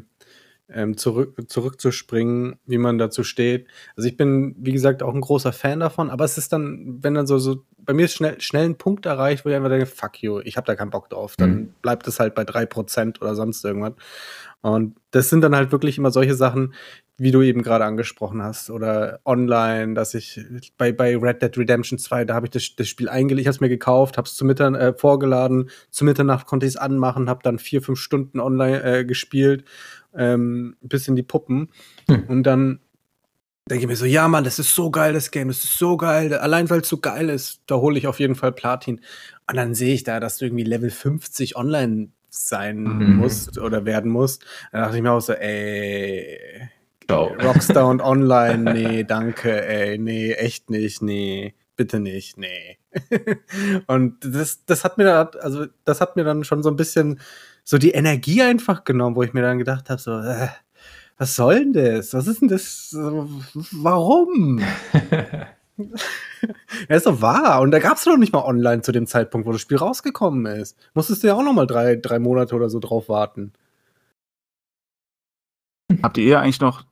ähm, zurück, zurückzuspringen, wie man dazu steht. Also ich bin, wie gesagt, auch ein großer Fan davon, aber es ist dann, wenn dann so, so bei mir ist schnell, schnell ein Punkt erreicht, wo ich einfach denke, fuck you, ich habe da keinen Bock drauf. Dann Mhm. bleibt es halt bei 3% oder sonst irgendwas. Und das sind dann halt wirklich immer solche Sachen, wie du eben gerade angesprochen hast, oder online, dass ich bei, bei Red Dead Redemption 2, da habe ich das, das Spiel eingelegt, ich habe es mir gekauft, habe es zu Mittag äh, vorgeladen, zu Mitternacht konnte ich es anmachen, habe dann vier, fünf Stunden online äh, gespielt, ähm, bis in die Puppen. Hm. Und dann denke ich mir so, ja Mann, das ist so geil, das Game, das ist so geil, allein weil es so geil ist, da hole ich auf jeden Fall Platin. Und dann sehe ich da, dass du irgendwie Level 50 online sein Mhm. musst oder werden musst. Da dachte ich mir auch so, ey, Ciao. Rockstar und Online, nee, danke, ey, nee, echt nicht, nee, bitte nicht, nee. (laughs) und das, das hat mir da, also das hat mir dann schon so ein bisschen so die Energie einfach genommen, wo ich mir dann gedacht habe, so, äh, was soll denn das? Was ist denn das? Warum? (laughs) Ja, ist doch wahr. Und da gab es noch nicht mal online zu dem Zeitpunkt, wo das Spiel rausgekommen ist. Musstest du ja auch noch mal drei, drei Monate oder so drauf warten. Habt ihr eigentlich noch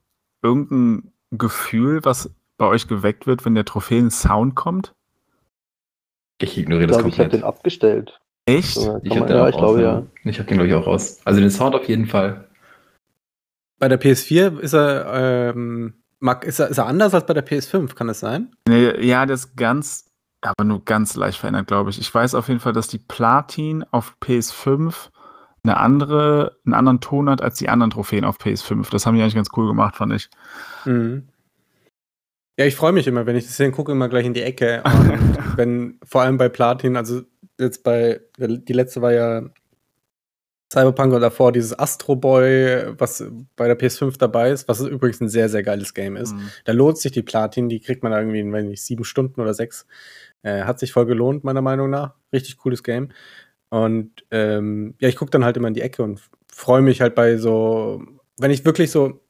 irgendein Gefühl, was bei euch geweckt wird, wenn der Trophäen-Sound kommt? Ich ignoriere Ich das glaube, ich habe den komplett. abgestellt. Echt? So, Ich habe den ja, auch ich glaube raus, ja. Ich habe den, glaube ich, auch raus. Also den Sound auf jeden Fall. Bei der PS4 ist er, ähm, mag, ist er, ist er anders als bei der PS5, kann das sein? Nee, ja, das ist ganz, aber nur ganz leicht verändert, glaube ich. Ich weiß auf jeden Fall, dass die Platin auf PS5 eine andere, einen anderen Ton hat als die anderen Trophäen auf PS5. Das haben die eigentlich ganz cool gemacht, fand ich. Mhm. Ja, ich freue mich immer, wenn ich das sehe, gucke immer gleich in die Ecke. Und (laughs) wenn, vor allem bei Platin, also jetzt bei, die letzte war ja Cyberpunk und davor dieses Astro Boy, was bei der PS5 dabei ist, was übrigens ein sehr, sehr geiles Game ist. Mhm. Da lohnt sich die Platin, die kriegt man irgendwie in, wenn nicht, sieben Stunden oder sechs. Äh, hat sich voll gelohnt, meiner Meinung nach. Richtig cooles Game. Und ähm, ja, ich gucke dann halt immer in die Ecke und freue mich halt bei so, wenn ich wirklich so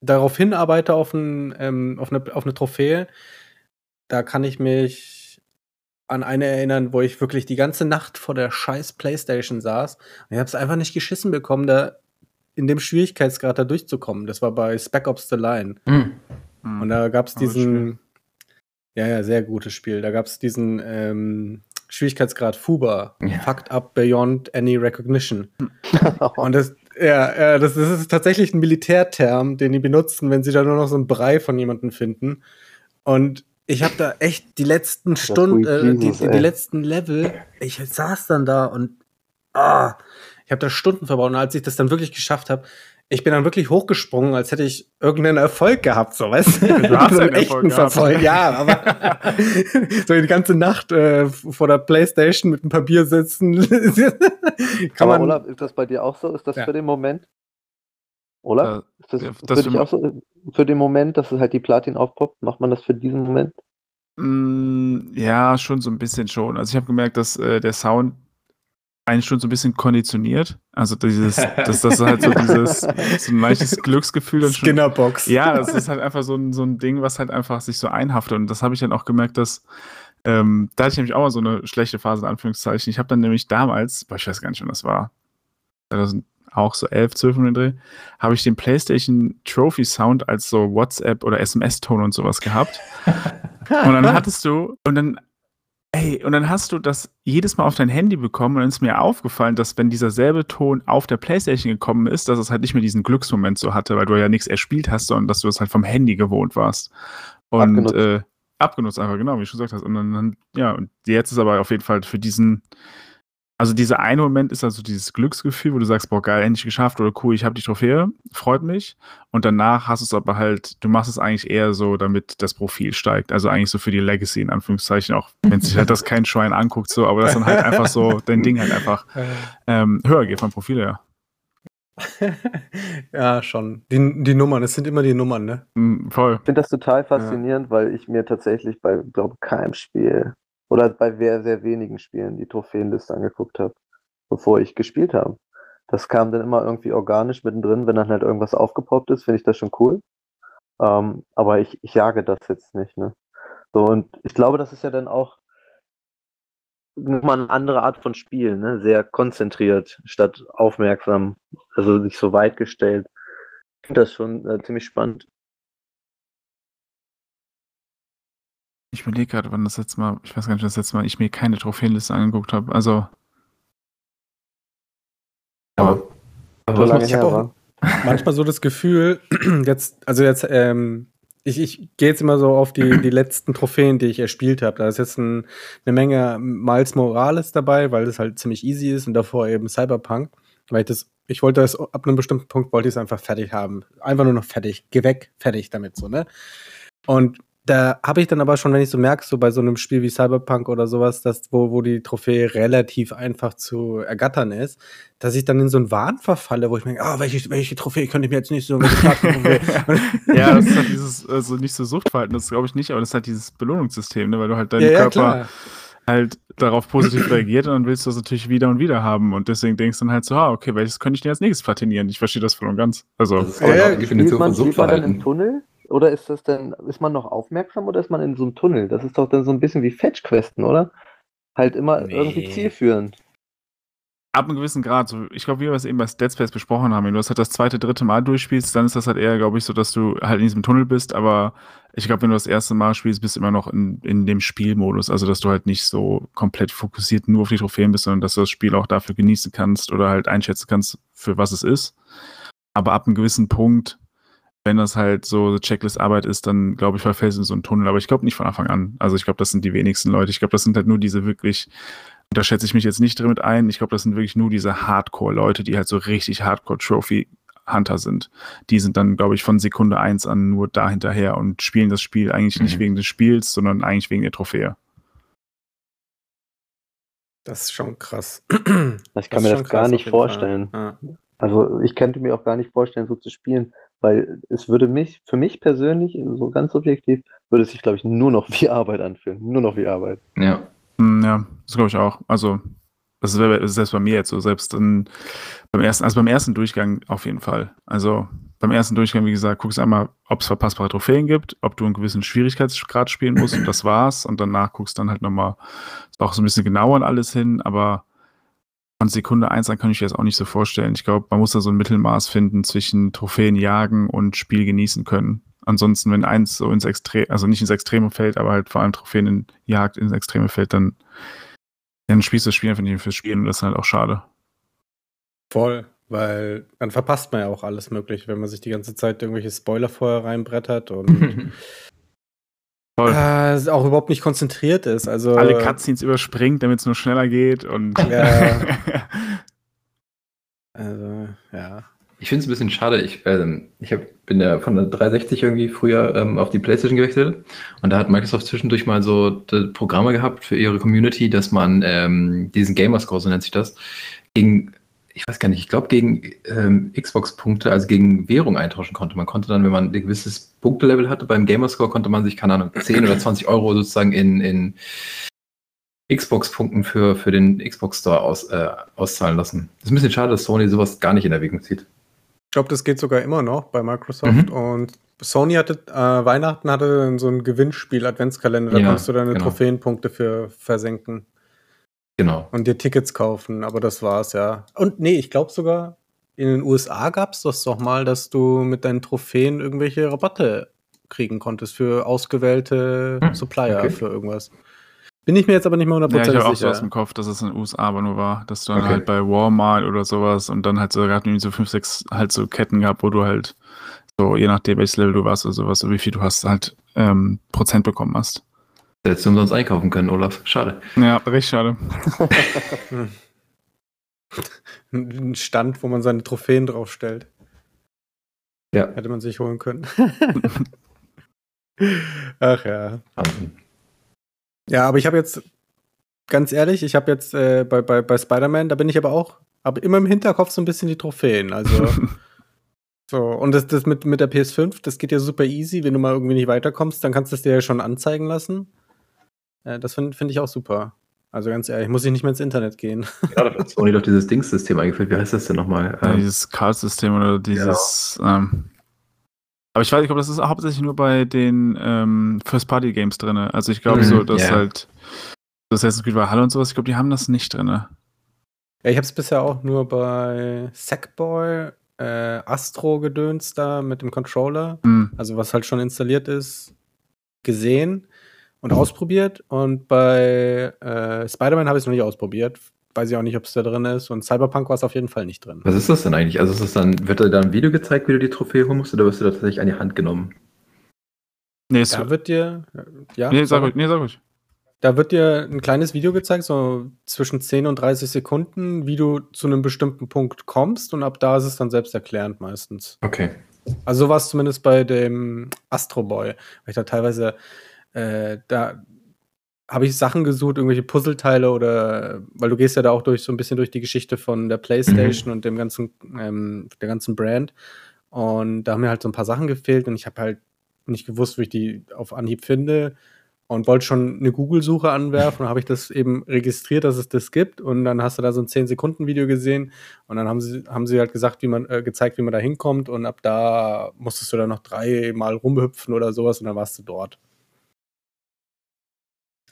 darauf hinarbeite auf, ein, ähm, auf, eine, auf eine Trophäe, da kann ich mich an eine erinnern, wo ich wirklich die ganze Nacht vor der scheiß Playstation saß. Und ich habe es einfach nicht geschissen bekommen, da in dem Schwierigkeitsgrad da durchzukommen. Das war bei Spec Ops The Line. Hm. Und da gab es diesen, ja, ja, sehr gutes Spiel. Da gab es diesen ähm, Schwierigkeitsgrad Fuba, Ja. Fucked Up Beyond Any Recognition. (laughs) Und das, ja, ja das, das ist tatsächlich ein Militärterm, den die benutzen, wenn sie da nur noch so einen Brei von jemandem finden. Und ich habe da echt die letzten Stunden, äh, die, die, die letzten Level, ich saß dann da und ah, ich habe da Stunden verbaut. Und als ich das dann wirklich geschafft habe, ich bin dann wirklich hochgesprungen, als hätte ich irgendeinen Erfolg gehabt, so weißt du? (laughs) Du hast so einen echten gehabt. Erfolg, ja, aber (laughs) so die ganze Nacht äh, vor der Playstation mit einem Papier sitzen. (laughs) Kann Aber man. Olaf, ist das bei dir auch so? Ist das Ja. für den Moment? Olaf? Äh, ist das, ja, für das dich auch so? Für den Moment, dass es halt die Platin aufpoppt, macht man das für diesen Moment? Mm, Ja, schon so ein bisschen schon. Also ich habe gemerkt, dass äh, der Sound einen schon so ein bisschen konditioniert. Also dieses, dass das halt so dieses, so ein leichtes (laughs) Glücksgefühl dann schon. Skinnerbox. Ja, das ist halt einfach so ein, so ein Ding, was halt einfach sich so einhaftet. Und das habe ich dann auch gemerkt, dass ähm, da hatte ich nämlich auch mal so eine schlechte Phase, in Anführungszeichen. Ich habe dann nämlich damals, boah, ich weiß gar nicht, wann das war, 2000, auch so 11, 12 um den Dreh, habe ich den PlayStation Trophy Sound als so WhatsApp oder SMS-Ton und sowas gehabt. (laughs) Und dann hattest du, und dann, ey, und dann hast du das jedes Mal auf dein Handy bekommen und dann ist mir aufgefallen, dass wenn dieser selbe Ton auf der Playstation gekommen ist, dass es halt nicht mehr diesen Glücksmoment so hatte, weil du ja nichts erspielt hast, sondern dass du es halt vom Handy gewohnt warst. Und Abgenutzt. äh, abgenutzt einfach, genau, wie du schon gesagt hast. Und dann, dann, ja, und jetzt ist aber auf jeden Fall für diesen, also dieser eine Moment ist also dieses Glücksgefühl, wo du sagst, boah, geil, endlich geschafft oder cool, ich habe die Trophäe, freut mich. Und danach hast du es aber halt, du machst es eigentlich eher so, damit das Profil steigt. Also eigentlich so für die Legacy in Anführungszeichen, auch wenn sich halt das kein Schwein anguckt, so, aber das dann halt einfach so (laughs) dein Ding halt einfach ähm, höher geht vom Profil her. (laughs) ja, schon. Die, die Nummern, es sind immer die Nummern, ne? Mm, voll. Ich finde das total faszinierend, weil ich mir tatsächlich bei, glaube keinem Spiel oder bei sehr, sehr wenigen Spielen die Trophäenliste angeguckt habe, bevor ich gespielt habe. Das kam dann immer irgendwie organisch mittendrin, wenn dann halt irgendwas aufgepoppt ist, finde ich das schon cool. Ähm, aber ich, ich jage das jetzt nicht, ne? So, und ich glaube, das ist ja dann auch nochmal eine andere Art von Spiel, ne? Sehr konzentriert statt aufmerksam, also nicht so weit gestellt. Ich finde das schon äh, ziemlich spannend. Ich überlege gerade, wann das letzte Mal, ich weiß gar nicht, das letzte Mal ich mir keine Trophäenliste angeguckt habe. Also, Aber, aber lange ich hab her auch- war. manchmal so das Gefühl, (clears throat) jetzt, also jetzt, ähm, ich, ich gehe jetzt immer so auf die, die letzten Trophäen, die ich erspielt habe. Da ist jetzt ein, eine Menge Miles Morales dabei, weil das halt ziemlich easy ist und davor eben Cyberpunk. Weil ich das, ich wollte das ab einem bestimmten Punkt wollte ich es einfach fertig haben. Einfach nur noch fertig. Geh weg, fertig damit so, ne? Und da habe ich dann aber schon, wenn ich so merke, so bei so einem Spiel wie Cyberpunk oder sowas, dass, wo, wo die Trophäe relativ einfach zu ergattern ist, dass ich dann in so einen Wahn verfalle, wo ich mir denke, ah, welche, welche Trophäe könnte ich mir jetzt nicht so (laughs) ja, das ist halt dieses, also nicht so Suchtverhalten, das glaube ich nicht, aber das ist halt dieses Belohnungssystem, ne? weil du halt dein ja, ja, Körper klar. halt darauf positiv reagiert und dann willst du das natürlich wieder und wieder haben und deswegen denkst du dann halt so, ah, okay, welches könnte ich denn als nächstes platinieren? Ich verstehe das voll und ganz. Also, Das ist Ja, ja, die Definition von dann im Suchtverhalten. Tunnel? Oder ist das denn, ist man noch aufmerksam oder ist man in so einem Tunnel? Das ist doch dann so ein bisschen wie Fetch-Questen, oder? Halt immer Nee. irgendwie zielführend. ab einem gewissen Grad, so, ich glaube, wie wir es eben bei Dead Space besprochen haben, wenn du das halt das zweite, dritte Mal durchspielst, dann ist das halt eher, glaube ich, so, dass du halt in diesem Tunnel bist, aber ich glaube, wenn du das erste Mal spielst, bist du immer noch in, in dem Spielmodus, also dass du halt nicht so komplett fokussiert nur auf die Trophäen bist, sondern dass du das Spiel auch dafür genießen kannst oder halt einschätzen kannst, für was es ist. Aber ab einem gewissen Punkt, wenn das halt so eine Checklist-Arbeit ist, dann glaube ich, verfällst du in so einen Tunnel. Aber ich glaube nicht von Anfang an. Also ich glaube, das sind die wenigsten Leute. Ich glaube, das sind halt nur diese wirklich, da schätze ich mich jetzt nicht damit ein. Ich glaube, das sind wirklich nur diese Hardcore-Leute, die halt so richtig Hardcore-Trophy-Hunter sind. Die sind dann, glaube ich, von Sekunde eins an nur da hinterher und spielen das Spiel eigentlich nicht Mhm. wegen des Spiels, sondern eigentlich wegen der Trophäe. Das ist schon krass. Ich kann ist mir das gar nicht vorstellen. Ja. Also ich könnte mir auch gar nicht vorstellen, so zu spielen, weil es würde mich, für mich persönlich, so ganz subjektiv, würde es sich, glaube ich, nur noch wie Arbeit anfühlen. Nur noch wie Arbeit. Ja. Hm, Ja, das glaube ich auch. Also, das ist, selbst bei mir jetzt so, selbst dann beim ersten, also beim ersten Durchgang auf jeden Fall. Also beim ersten Durchgang, wie gesagt, guckst du einmal, ob es verpassbare Trophäen gibt, ob du einen gewissen Schwierigkeitsgrad spielen musst und das war's. Und danach guckst du dann halt nochmal auch so ein bisschen genauer an alles hin, aber von Sekunde eins an kann ich mir das auch nicht so vorstellen. Ich glaube, man muss da so ein Mittelmaß finden zwischen Trophäen jagen und Spiel genießen können. Ansonsten, wenn eins so ins Extrem, also nicht ins Extreme fällt, aber halt vor allem Trophäen in Jagd ins Extreme fällt, dann, dann spielst du das Spiel einfach nicht fürs Spielen und das ist halt auch schade. Voll, weil dann verpasst man ja auch alles mögliche, wenn man sich die ganze Zeit irgendwelche Spoiler vorher reinbrettert und (laughs) Voll. äh, auch überhaupt nicht konzentriert ist. Also Alle Cutscenes überspringt, damit es nur schneller geht und Ja. (laughs) Also, ja. Ich finde es ein bisschen schade. Ich, ähm, ich hab, bin ja von der 360 irgendwie früher ähm, auf die PlayStation gewechselt und da hat Microsoft zwischendurch mal so Programme gehabt für ihre Community, dass man ähm, diesen Gamerscore, so nennt sich das, gegen, ich weiß gar nicht, ich glaube gegen ähm, Xbox-Punkte, also gegen Währung eintauschen konnte. Man konnte dann, wenn man ein gewisses Punktelevel hatte beim Gamerscore, konnte man sich, keine Ahnung, 10 oder 20 Euro sozusagen in, in Xbox-Punkten für, für den Xbox Store aus, äh, auszahlen lassen. Das ist ein bisschen schade, dass Sony sowas gar nicht in Erwägung zieht. Ich glaube, das geht sogar immer noch bei Microsoft. Mhm. Und Sony hatte, äh, Weihnachten hatte dann so ein Gewinnspiel, Adventskalender, da Ja, konntest du deine genau. Trophäenpunkte für versenken Genau. und dir Tickets kaufen, aber das war's, ja. Und nee, ich glaube sogar, in den USA gab's das doch mal, dass du mit deinen Trophäen irgendwelche Rabatte kriegen konntest für ausgewählte Hm, Supplier okay. für irgendwas. Bin ich mir jetzt aber nicht mehr Ja, ich hundertprozentig habe auch so sicher. aus dem Kopf, dass es in den USA aber nur war, dass du dann Okay. halt bei Walmart oder sowas und dann halt so, gerade irgendwie so fünf, sechs halt so Ketten gehabt, wo du halt so, je nachdem welches Level du warst oder sowas, oder wie viel du hast, halt ähm, Prozent bekommen hast. Hättest du umsonst einkaufen können, Olaf. Schade. Ja, recht schade. (laughs) Ein Stand, wo man seine Trophäen draufstellt. Ja. Hätte man sich holen können. (laughs) Ach ja. Wahnsinn. Ja, aber ich habe jetzt, ganz ehrlich, ich habe jetzt äh, bei, bei, bei Spider-Man, da bin ich aber auch, habe immer im Hinterkopf so ein bisschen die Trophäen. Also, (laughs) so, und das, das mit, mit der PS5, das geht ja super easy. Wenn du mal irgendwie nicht weiterkommst, dann kannst du es dir ja schon anzeigen lassen. Äh, das finde find ich auch super. Also ganz ehrlich, muss ich nicht mehr ins Internet gehen. Gerade hat Sony doch dieses Dingssystem eingeführt. Wie heißt das denn nochmal? Ja, Ähm, dieses Card-System oder dieses. Ähm, aber ich weiß nicht, ob das ist hauptsächlich nur bei den ähm, First-Party-Games drin. Also ich glaube Mhm, so, dass ja. halt das Assassin's Creed Valhalla und sowas, ich glaube, die haben das nicht drin. Ja, ich habe es bisher auch nur bei Sackboy, äh, Astro-Gedöns da mit dem Controller, Hm. also was halt schon installiert ist, gesehen und ausprobiert. Und bei äh, Spider-Man habe ich es noch nicht ausprobiert. Weiß ich auch nicht, ob es da drin ist. Und Cyberpunk war es auf jeden Fall nicht drin. was ist das denn eigentlich? Also ist das dann, wird da dann ein Video gezeigt, wie du die Trophäe holen musst, oder wirst du da tatsächlich an die Hand genommen? Nee, Da wird dir, ja, nee, sag ruhig, nee, sag ruhig. da wird dir ein kleines Video gezeigt, so zwischen 10 und 30 Sekunden, wie du zu einem bestimmten Punkt kommst. Und ab da ist es dann selbsterklärend meistens. Okay. Also so war es zumindest bei dem Astro Boy. Weil ich da teilweise, äh, da habe ich Sachen gesucht, irgendwelche Puzzleteile oder, weil du gehst ja da auch durch so ein bisschen durch die Geschichte von der Playstation und dem ganzen, ähm, der ganzen Brand. Und da haben mir halt so ein paar Sachen gefehlt und ich habe halt nicht gewusst, wie ich die auf Anhieb finde und wollte schon eine Google-Suche anwerfen und habe ich das eben registriert, dass es das gibt und dann hast du da so ein 10-Sekunden-Video gesehen und dann haben sie, haben sie halt gesagt, wie man, äh, gezeigt, wie man da hinkommt und ab da musstest du dann noch dreimal rumhüpfen oder sowas und dann warst du dort.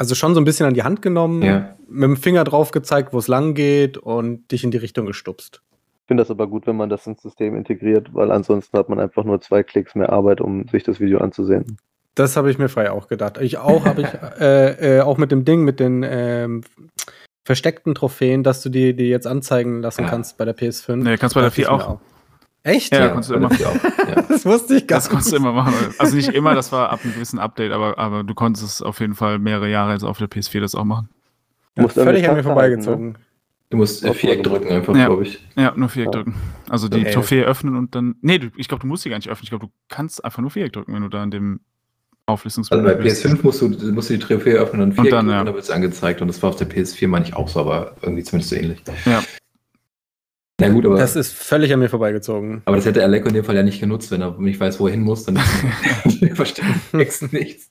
Also schon so ein bisschen an die Hand genommen, Ja. mit dem Finger drauf gezeigt, wo es lang geht und dich in die Richtung gestupst. Ich finde das aber gut, wenn man das ins System integriert, weil ansonsten hat man einfach nur zwei Klicks mehr Arbeit, um sich das Video anzusehen. Das habe ich mir frei auch gedacht. Ich auch habe ich (laughs) äh, äh, auch mit dem Ding, mit den ähm, versteckten Trophäen, dass du die, die jetzt anzeigen lassen Ja. kannst bei der PS5. Nee, kannst bei der Dachte ich 4 mir auch. Echt? Ja, Ja, kannst du bei immer. (laughs) Ja. Das wusste ich gar Das konntest du nicht. immer machen. Also nicht immer, das war ab einem gewissen Update, aber, aber du konntest es auf jeden Fall mehrere Jahre jetzt auf der PS4 das auch machen. Ja, Musst an völlig an mir vorbeigezogen. Du musst äh, Viereck drücken einfach, Ja. glaube ich. Ja, nur Viereck Ja. drücken. Also die Okay. Trophäe öffnen und dann. Nee, du, ich glaube, du musst sie gar nicht öffnen. Ich glaube, du kannst einfach nur Viereck drücken, wenn du da in dem Also Auflistungsmenü bei bist. PS5 musst du, musst du die Trophäe öffnen und Viereck dann, drücken, ja. dann wird es angezeigt. Und das war auf der PS4, meine ich, auch so, aber irgendwie zumindest so ähnlich. Ja. Na gut, aber Das ist völlig an mir vorbeigezogen. Aber das hätte Aleko in dem Fall ja nicht genutzt, wenn er nicht weiß, wo er hin muss, dann (laughs) versteht er Text nichts.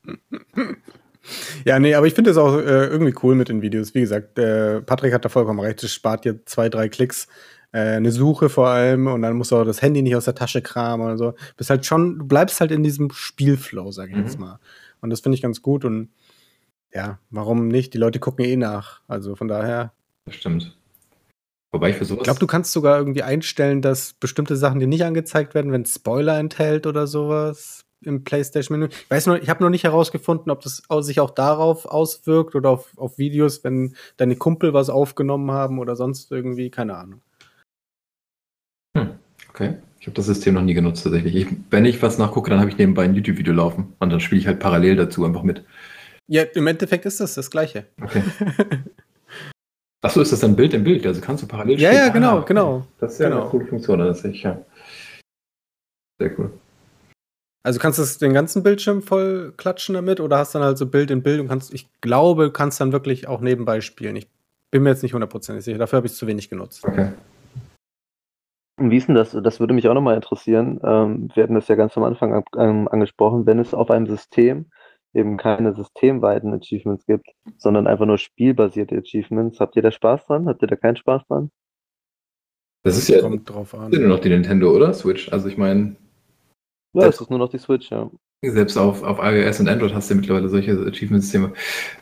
Ja, nee, aber ich finde es auch äh, irgendwie cool mit den Videos. Wie gesagt, äh, Patrick hat da vollkommen recht. Es spart dir zwei, drei Klicks. Äh, eine Suche vor allem und dann musst du auch das Handy nicht aus der Tasche kramen oder so. Bist halt schon, du bleibst halt in diesem Spielflow, sag ich Mhm. jetzt mal. Und das finde ich ganz gut und ja, warum nicht? Die Leute gucken eh nach. Also von daher. Das stimmt. Wobei ich für sowas. Ich glaube, du kannst sogar irgendwie einstellen, dass bestimmte Sachen dir nicht angezeigt werden, wenn es Spoiler enthält oder sowas im PlayStation-Menü. Ich weiß nur, ich habe noch nicht herausgefunden, ob das sich auch darauf auswirkt oder auf, auf Videos, wenn deine Kumpel was aufgenommen haben oder sonst irgendwie, keine Ahnung. Hm, okay. Ich habe das System noch nie genutzt tatsächlich. Ich, wenn ich was nachgucke, dann habe ich nebenbei ein YouTube-Video laufen und dann spiele ich halt parallel dazu einfach mit. Ja, im Endeffekt ist das das Gleiche. Okay. (laughs) Achso, ist das dann Bild im Bild? Also kannst du parallel Ja, spielen? ja, genau, okay. genau. Das ist ja genau. eine coole Funktion, das ist ja. Sehr cool. Also kannst du es den ganzen Bildschirm voll klatschen damit oder hast dann halt so Bild in Bild und kannst, ich glaube, kannst dann wirklich auch nebenbei spielen. Ich bin mir jetzt nicht hundertprozentig sicher, dafür habe ich es zu wenig genutzt. Okay. Und wie ist denn das? Das würde mich auch nochmal interessieren. Ähm, wir hatten das ja ganz am Anfang ähm, angesprochen, wenn es auf einem System eben keine systemweiten Achievements gibt, sondern einfach nur spielbasierte Achievements. Habt ihr da Spaß dran? Habt ihr da keinen Spaß dran? Das ist ja Kommt drauf an. nur noch die Nintendo, oder? Switch. Also ich meine, Ja, Das- es ist nur noch die Switch, ja. selbst auf, auf iOS und Android hast du ja mittlerweile solche Achievement-Systeme.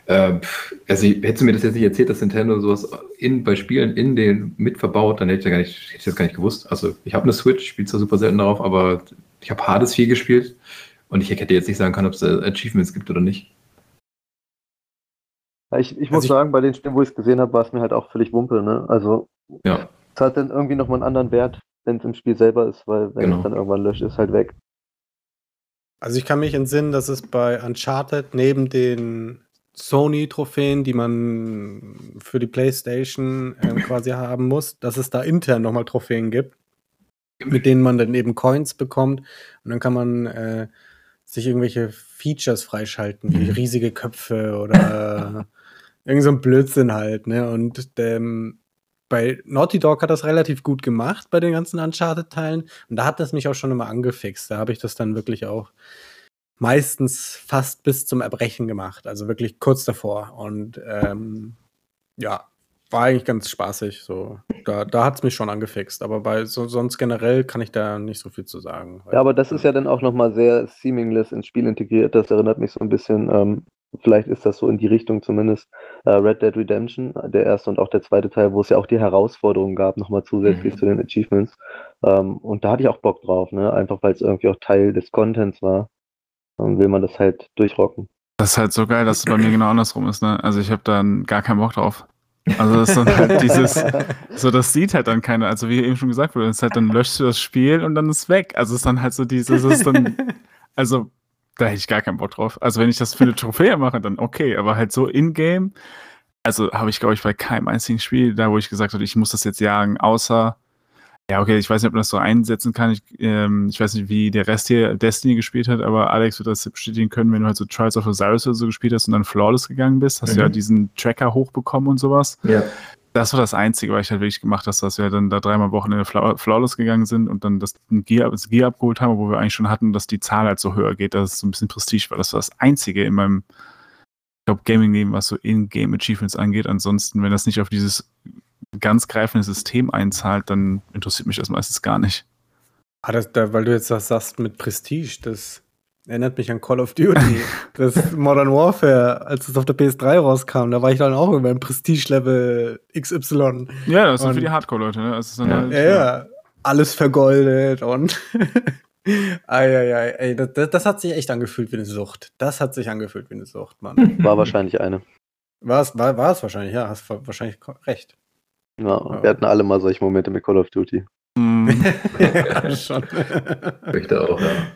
Äh, also hättest du mir das jetzt nicht erzählt, dass Nintendo sowas in, bei Spielen in den mit verbaut, dann hätte ich, ja gar nicht, hätte ich das gar nicht gewusst. Also ich habe eine Switch, spiele zwar super selten darauf, aber ich habe Hades viel gespielt und ich hätte jetzt nicht sagen können, ob es äh, Achievements gibt oder nicht. Ja, Ich, ich Also muss ich- sagen, bei den Spielen, wo ich es gesehen habe, war es mir halt auch völlig Wumpe, ne? Also Ja. es hat dann irgendwie nochmal einen anderen Wert, wenn es im Spiel selber ist, weil wenn Genau. es dann irgendwann löscht, ist halt weg. Also ich kann mich entsinnen, dass es bei Uncharted neben den Sony-Trophäen, die man für die PlayStation ähm, quasi haben muss, dass es da intern nochmal Trophäen gibt, mit denen man dann eben Coins bekommt und dann kann man äh, sich irgendwelche Features freischalten, wie Mhm. riesige Köpfe oder (laughs) irgend so ein Blödsinn halt, ne? Und ähm, bei Naughty Dog hat das relativ gut gemacht bei den ganzen Uncharted-Teilen. Und da hat das mich auch schon immer angefixt. Da habe ich das dann wirklich auch meistens fast bis zum Erbrechen gemacht. Also wirklich kurz davor. Und ähm, ja, war eigentlich ganz spaßig. So. Da, da hat es mich schon angefixt. Aber bei so, sonst generell kann ich da nicht so viel zu sagen. Ja, aber das ist ja dann auch nochmal sehr seamless ins Spiel integriert. Das erinnert mich so ein bisschen, ähm, vielleicht ist das so in die Richtung zumindest, äh, Red Dead Redemption, der erste und auch der zweite Teil, wo es ja auch die Herausforderungen gab, nochmal zusätzlich Mhm. zu den Achievements. Ähm, und da hatte ich auch Bock drauf, ne? Einfach weil es irgendwie auch Teil des Contents war. Dann will man das halt durchrocken. Das ist halt so geil, dass es bei mir genau andersrum ist, ne? Also ich habe dann gar keinen Bock drauf. Also das ist dann halt dieses, so das sieht halt dann keiner, also wie eben schon gesagt wurde, ist halt dann löschst du das Spiel und dann ist weg. Also es ist dann halt so dieses, es ist dann, also da hätte ich gar keinen Bock drauf. Also wenn ich das für eine Trophäe mache, dann okay, aber halt so in-game, also habe ich glaube ich bei keinem einzigen Spiel da, wo ich gesagt habe, ich muss das jetzt jagen, außer ja, okay, ich weiß nicht, ob man das so einsetzen kann. Ich, ähm, ich weiß nicht, wie der Rest hier Destiny gespielt hat, aber Alex wird das bestätigen können, wenn du halt so Trials of Osiris oder so gespielt hast und dann Flawless gegangen bist, hast du Mhm. ja diesen Tracker hochbekommen und sowas. Ja. Das war das Einzige, was ich halt wirklich gemacht habe, dass wir dann da dreimal Wochenende Flaw Flawless gegangen sind und dann das Gear, das Gear abgeholt haben, wo wir eigentlich schon hatten, dass die Zahl halt so höher geht, dass es so ein bisschen Prestige war. Das war das Einzige in meinem, ich glaube, Gaming-Leben, was so In-Game-Achievements angeht. Ansonsten, wenn das nicht auf dieses ganz greifende System einzahlt, dann interessiert mich das meistens gar nicht. Ah, das, da, weil du jetzt das sagst mit Prestige, das erinnert mich an Call of Duty. (laughs) das Modern Warfare, als es auf der PS3 rauskam, da war ich dann auch über ein Prestige-Level XY. Ja, das ist Und- für die Hardcore-Leute, ne? Das ist dann Ja. halt, Ja, ja. Alles vergoldet und. (laughs) Eieiei, ey, das, das, das hat sich echt angefühlt wie eine Sucht. Das hat sich angefühlt wie eine Sucht, Mann. War wahrscheinlich eine. War es, war, war es wahrscheinlich, ja, hast wa- wahrscheinlich recht. Ja, wir hatten alle mal solche Momente mit Call of Duty. Mm, (laughs) ja, schon. Möchte auch, ja.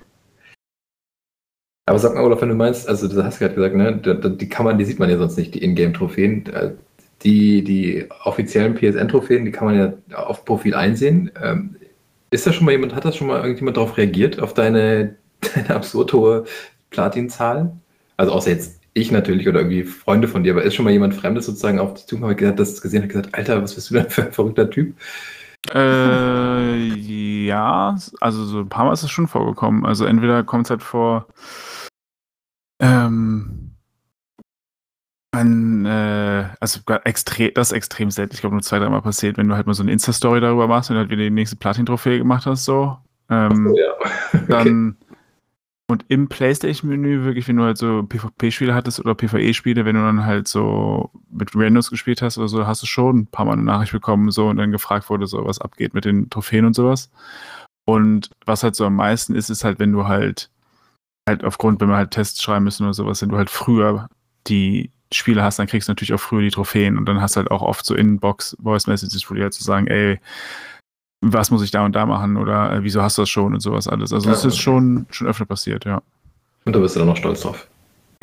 Aber sag mal, Olaf, wenn du meinst, also du hast gerade gesagt, ne, da- da- die kann man, die sieht man ja sonst nicht, die Ingame-Trophäen. Äh, Die, die offiziellen PSN-Trophäen, die kann man ja auf Profil einsehen. Ähm, ist da schon mal jemand, hat das schon mal irgendjemand darauf reagiert, auf deine, (laughs) deine absurd hohe Platin-Zahl? Also außer jetzt ich natürlich oder irgendwie Freunde von dir, aber ist schon mal jemand Fremdes sozusagen auf die Zukunft hat das gesehen hat gesagt, Alter, was bist du denn für ein verrückter Typ? äh, ja, also so ein paar Mal ist es schon vorgekommen. Also entweder kommt es halt vor, ähm, ein, äh, also extrem, das ist extrem selten, ich glaube nur zwei, dreimal passiert, wenn du halt mal so eine Insta-Story darüber machst und halt wieder die nächste Platin-Trophäe gemacht hast, so. Ähm, ja. (laughs) dann und im PlayStation-Menü wirklich, wenn du halt so PvP-Spiele hattest oder PvE-Spiele, wenn du dann halt so mit Randoms gespielt hast oder so, hast du schon ein paar Mal eine Nachricht bekommen, so und dann gefragt wurde, so was abgeht mit den Trophäen und sowas. Und was halt so am meisten ist, ist halt, wenn du halt halt aufgrund, wenn wir halt Tests schreiben müssen oder sowas, wenn du halt früher die Spiele hast, dann kriegst du natürlich auch früher die Trophäen und dann hast du halt auch oft so Inbox Voice Messages, wo die halt so sagen, ey, was muss ich da und da machen oder äh, wieso hast du das schon und sowas alles. Also Ja, das ist okay. schon, schon öfter passiert, ja. Und da bist du dann noch stolz drauf.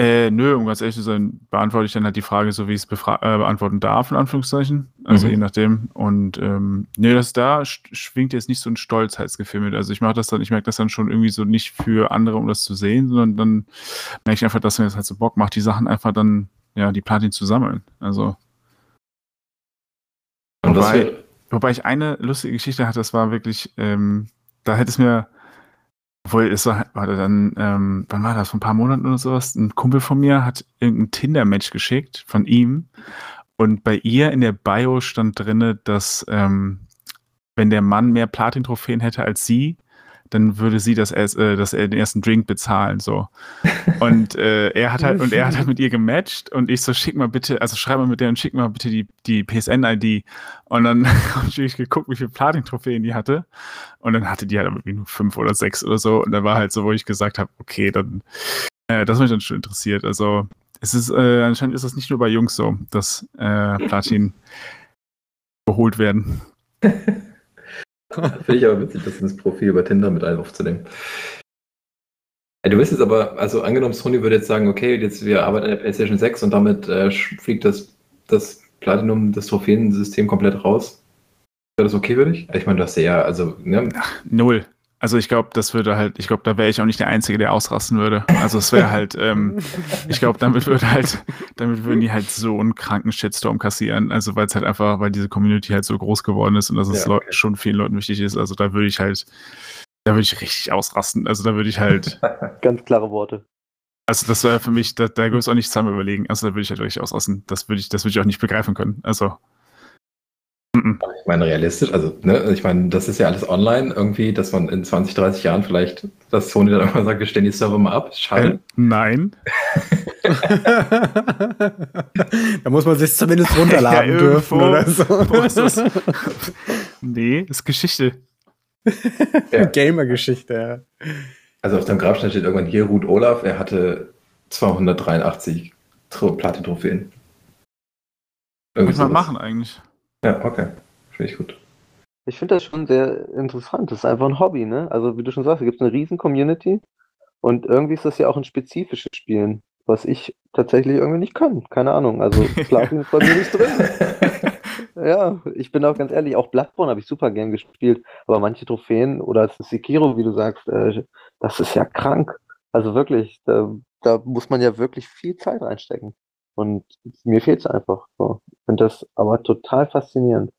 Äh, nö, um ganz ehrlich zu sein, beantworte ich dann halt die Frage so, wie ich es äh, beantworten darf, in Anführungszeichen. Also Mhm. je nachdem. Und ähm, nee, das da sch schwingt jetzt nicht so ein Stolzheitsgefühl mit. Also ich mache das dann, ich merke das dann schon irgendwie so nicht für andere, um das zu sehen, sondern dann merke ich einfach, dass mir das halt so Bock macht, die Sachen einfach dann, ja, die Platin zu sammeln. Also, Und was für, wobei ich eine lustige Geschichte hatte, das war wirklich, ähm, da hätte es mir, obwohl es war, war dann, ähm, wann war das, vor ein paar Monaten oder sowas, ein Kumpel von mir hat irgendein Tinder-Match geschickt von ihm und bei ihr in der Bio stand drinne, dass ähm, wenn der Mann mehr Platin-Trophäen hätte als sie, dann würde sie das, äh, das äh, den ersten Drink bezahlen, so. Und äh, er hat halt, und er hat halt mit ihr gematcht und ich so, schick mal bitte, also schreib mal mit der und schick mal bitte die, die PSN-ID. Und dann (laughs) habe ich geguckt, wie viele Platin-Trophäen die hatte. Und dann hatte die halt irgendwie nur fünf oder sechs oder so. Und dann war halt so, wo ich gesagt habe, okay, dann, äh, das mich dann schon interessiert. Also, es ist, äh, anscheinend ist das nicht nur bei Jungs so, dass äh, Platin geholt werden. (laughs) (laughs) Finde ich aber witzig, das ins Profil bei Tinder mit ein aufzunehmen. Du willst jetzt aber, also angenommen, Sony würde jetzt sagen, okay, jetzt wir arbeiten an der PlayStation 6 und damit äh, fliegt das, das Platinum, das Trophäensystem komplett raus. Wäre das okay für dich? Ich meine, du hast ja, also, ne, Null. Also ich glaube, das würde halt, ich glaube, da wäre ich auch nicht der Einzige, der ausrasten würde. Also es wäre halt, ähm, (laughs) ich glaube, damit würde halt, damit würden die halt so einen kranken Shitstorm kassieren. Also weil es halt einfach, weil diese Community halt so groß geworden ist und dass es Ja, okay. schon vielen Leuten wichtig ist. Also da würde ich halt, da würde ich richtig ausrasten. Also da würde ich halt, (laughs) Ganz klare Worte. also das wäre für mich, da, da würde ich auch nicht zusammen überlegen. Also da würde ich halt richtig ausrasten. Das würde ich, das würde ich auch nicht begreifen können. Also. Mhm. ich meine, realistisch, also, ne, ich meine, das ist ja alles online irgendwie, dass man in 20, 30 Jahren vielleicht, dass Sony dann irgendwann sagt, wir stellen die Server mal ab. Schade. Äh, nein. (laughs) da muss man sich zumindest runterladen (laughs) Ja, dürfen oder so. Wo ist das? Nee, ist Geschichte. Ja. (laughs) Gamer-Geschichte, ja. Also auf dem Grabstein steht irgendwann hier Ruth Olaf, er hatte 283 Tro- Platin-Trophäen. Muss man machen eigentlich. Ja, okay. Finde ich gut. Ich finde das schon sehr interessant. Das ist einfach ein Hobby, ne? Also, wie du schon sagst, da gibt es eine riesen Community und irgendwie ist das ja auch ein spezifisches Spielen, was ich tatsächlich irgendwie nicht kann. Keine Ahnung. Also, (laughs) Platin ist bei mir nicht drin. (laughs) Ja, ich bin auch ganz ehrlich, auch Bloodborne habe ich super gern gespielt, aber manche Trophäen oder es Sekiro, wie du sagst, äh, das ist ja krank. Also wirklich, da, da muss man ja wirklich viel Zeit reinstecken. Und mir fehlt es einfach. So. Finde das aber total faszinierend.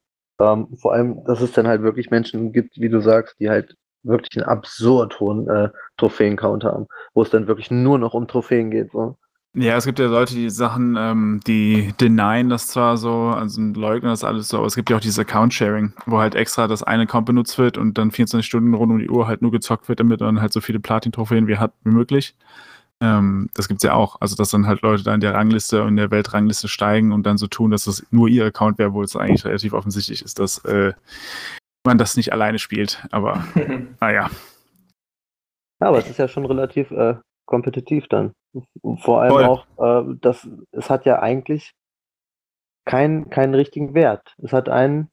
Ähm, vor allem, dass es dann halt wirklich Menschen gibt, wie du sagst, die halt wirklich einen absurd hohen äh, Trophäen-Count haben, wo es dann wirklich nur noch um Trophäen geht. So. Ja, es gibt ja Leute, die Sachen, ähm, die denyen das zwar so, also leugnen das alles so, aber es gibt ja auch dieses Account-Sharing, wo halt extra das eine Account benutzt wird und dann 24 Stunden rund um die Uhr halt nur gezockt wird, damit man halt so viele Platin-Trophäen wie hat wie möglich. Ähm, das gibt's ja auch. Also, dass dann halt Leute da in der Rangliste und in der Weltrangliste steigen und dann so tun, dass das nur ihr Account wäre, wo es eigentlich relativ offensichtlich ist, dass äh, man das nicht alleine spielt. Aber (laughs) naja. Ja, aber es ist ja schon relativ äh, kompetitiv dann. Vor allem Voll. auch, äh, dass es hat ja eigentlich keinen keinen richtigen Wert. Es hat einen,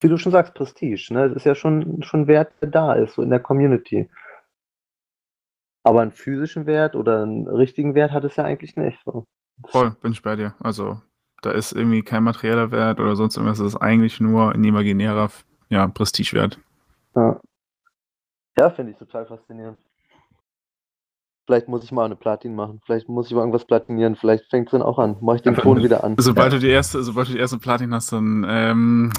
wie du schon sagst, Prestige. Ne? Es ist ja schon schon Wert, der da ist, so in der Community. Aber einen physischen Wert oder einen richtigen Wert hat es ja eigentlich nicht. So. Voll, bin ich bei dir. Also, da ist irgendwie kein materieller Wert oder sonst irgendwas. Es ist eigentlich nur ein imaginärer ja, Prestigewert. Ja, ja finde ich total faszinierend. Vielleicht muss ich mal eine Platin machen. Vielleicht muss ich mal irgendwas platinieren. Vielleicht fängt es dann auch an. Mache ich den Ton eine- wieder an. Sobald du die erste, sobald du die erste Platin hast, dann ähm,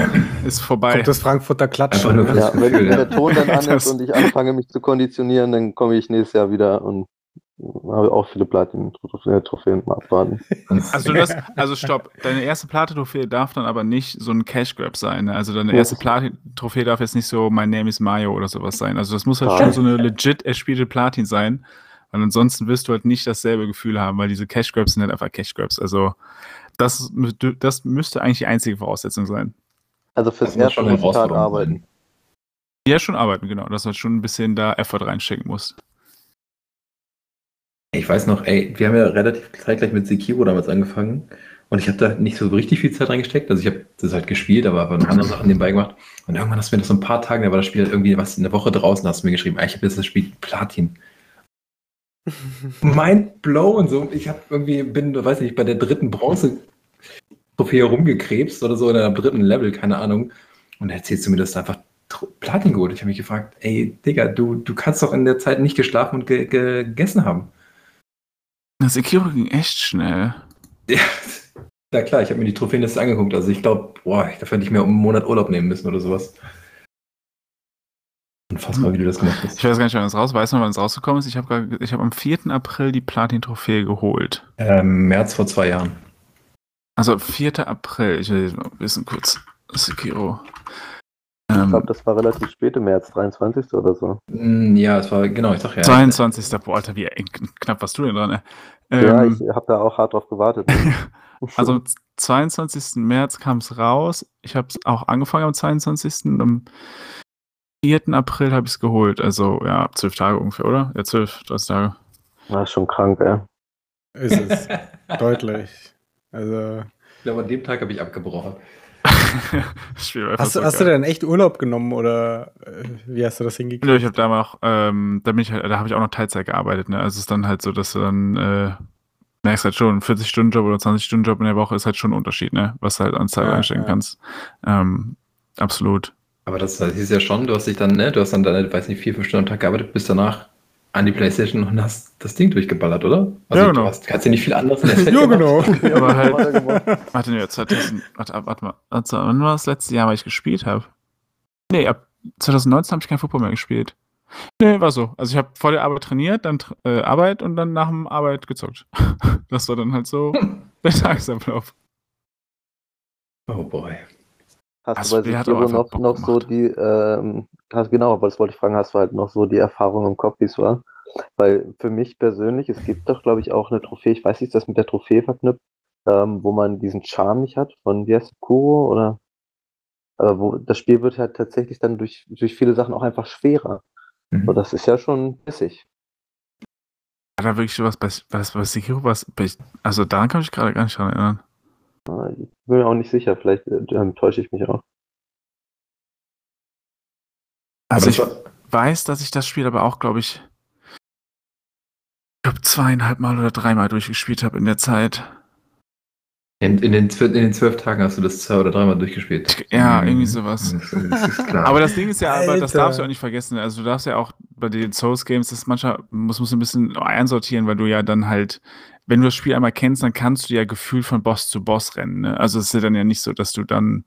ist vorbei. Kommt das Frankfurter Klatschen. Ne? Ja, wenn, Gefühl, wenn ja. der Ton dann an (laughs) ist und ich anfange, mich zu konditionieren, dann komme ich nächstes Jahr wieder und habe auch viele Platin-Trophäen mal abwarten. Also, das, also stopp, deine erste Platin-Trophäe darf dann aber nicht so ein Cash Grab sein. Ne? Also deine Ja. erste Platin-Trophäe darf jetzt nicht so My Name is Mayo oder sowas sein. Also das muss halt schon so eine legit erspielte Platin sein. Weil ansonsten wirst du halt nicht dasselbe Gefühl haben, weil diese Cash Grabs sind halt einfach Cash Grabs. Also das, das müsste eigentlich die einzige Voraussetzung sein. Also fürs Das muss erste schon eine muss hart Herausforderung arbeiten. Ja, schon arbeiten, genau. Dass du halt schon ein bisschen da Effort reinstecken musst. Ich weiß noch, ey, wir haben ja relativ zeitgleich mit Sekiro damals angefangen und ich habe da nicht so richtig viel Zeit reingesteckt. Also ich habe das halt gespielt, aber habe noch andere Sachen nebenbei gemacht. Und irgendwann hast du mir das so ein paar Tage, da war das Spiel halt irgendwie was eine Woche draußen, hast du mir geschrieben, ey, ich habe jetzt das Spiel Platin. Mind blown. So, ich habe irgendwie, bin, weiß nicht, bei der dritten Bronze-Trophäe rumgekrebst oder so, oder am dritten Level, keine Ahnung. Und da erzählst du mir, dass du einfach Platin geholt. Ich habe mich gefragt, ey, Digga, du, du kannst doch in der Zeit nicht geschlafen und ge ge gegessen haben. Das Sekiro ging echt schnell. Ja, (laughs) ja klar, ich habe mir die Trophäenliste angeguckt. Also ich glaube, boah, dafür hätte ich mir um einen Monat Urlaub nehmen müssen oder sowas. Unfassbar, wie du das gemacht hast. Ich weiß gar nicht, wann es raus Weißt du noch, wann es rausgekommen ist? Ich habe ich hab am 4. April die Platin-Trophäe geholt. Ähm, März vor zwei Jahren. Also 4. April. Ich will jetzt mal wissen kurz. Sekiro. Ich Ähm, glaube, das war relativ spät im März, 23. oder so. Mm, Ja, es war, genau, ich sag ja. 22. Boah, Alter, wie eng, knapp warst du denn dran, ey. ja, Ähm, ich habe da auch hart drauf gewartet. (laughs) Also am 22. März kam es raus. Ich habe es auch angefangen am 22. Und am 4. April habe ich es geholt. Also ja, zwölf Tage ungefähr, oder? Ja, zwölf, 30 Tage. Ist schon krank, ey. Ist es. (laughs) Deutlich. Also. Ich glaube, an dem Tag habe ich abgebrochen. (laughs) War Hast, du- hast du denn echt Urlaub genommen oder äh, wie hast du das hingekriegt? Nö, ich habe da auch, ähm, da bin ich halt, da habe ich auch noch Teilzeit gearbeitet, ne? Also es ist dann halt so, dass du dann äh, merkst halt schon, 40-Stunden-Job oder 20-Stunden-Job in der Woche ist halt schon ein Unterschied, ne? Was du halt an Zeit Ja, einstecken ja. kannst. Ähm, absolut. Aber das, das hieß ja schon, du hast dich dann, ne, du hast dann deine, weiß nicht, vier, fünf Stunden am Tag gearbeitet, bist danach an die Playstation und hast das Ding durchgeballert, oder? Also Ja, du genau. hast, kannst ja nicht viel anderes (laughs) in der Zeit ja, genau. (laughs) Aber halt-. Warte, nee, 2000, warte, ab- warte mal. Also, wann war das letzte Jahr, weil ich gespielt habe? Nee, ab 2019 habe ich kein Football mehr gespielt. Nee, war so. Also ich habe vor der Arbeit trainiert, dann äh, Arbeit und dann nach dem Arbeit gezockt. (laughs) Das war dann halt so der Tagesablauf. Oh boy. Hast Das du bei Sekiro noch, Bock noch so die, ähm, hast, genau, aber das wollte ich fragen, hast du halt noch so die Erfahrung im Kopf, wie es war? Weil für mich persönlich, es gibt doch, glaube ich, auch eine Trophäe, ich weiß nicht, ist das mit der Trophäe verknüpft, ähm, wo man diesen Charme nicht hat, von wie heißt es, Kuro oder aber wo das Spiel wird halt tatsächlich dann durch, durch viele Sachen auch einfach schwerer. Mhm. Und das ist ja schon bissig. Hat da wirklich was bei, was bei Sekiro was? Also daran kann ich mich gerade gar nicht dran erinnern. Äh, Ich bin mir auch nicht sicher, vielleicht äh, täusche ich mich auch. Also Aber ich weiß, dass ich das Spiel aber auch, glaube ich, ich glaube zweieinhalb Mal oder dreimal durchgespielt habe in der Zeit. in, in, den, zwölf- in den zwölf Tagen hast du das zwei oder dreimal durchgespielt. Ja, Mhm. irgendwie sowas. Das, das ist klar. Aber das Ding ist ja, aber das darfst du auch nicht vergessen. Also du darfst ja auch bei den Souls Games, das manchmal muss muss ein bisschen einsortieren, weil du ja dann halt, wenn du das Spiel einmal kennst, dann kannst du ja gefühlt von Boss zu Boss rennen. Ne? Also es ist ja dann ja nicht so, dass du dann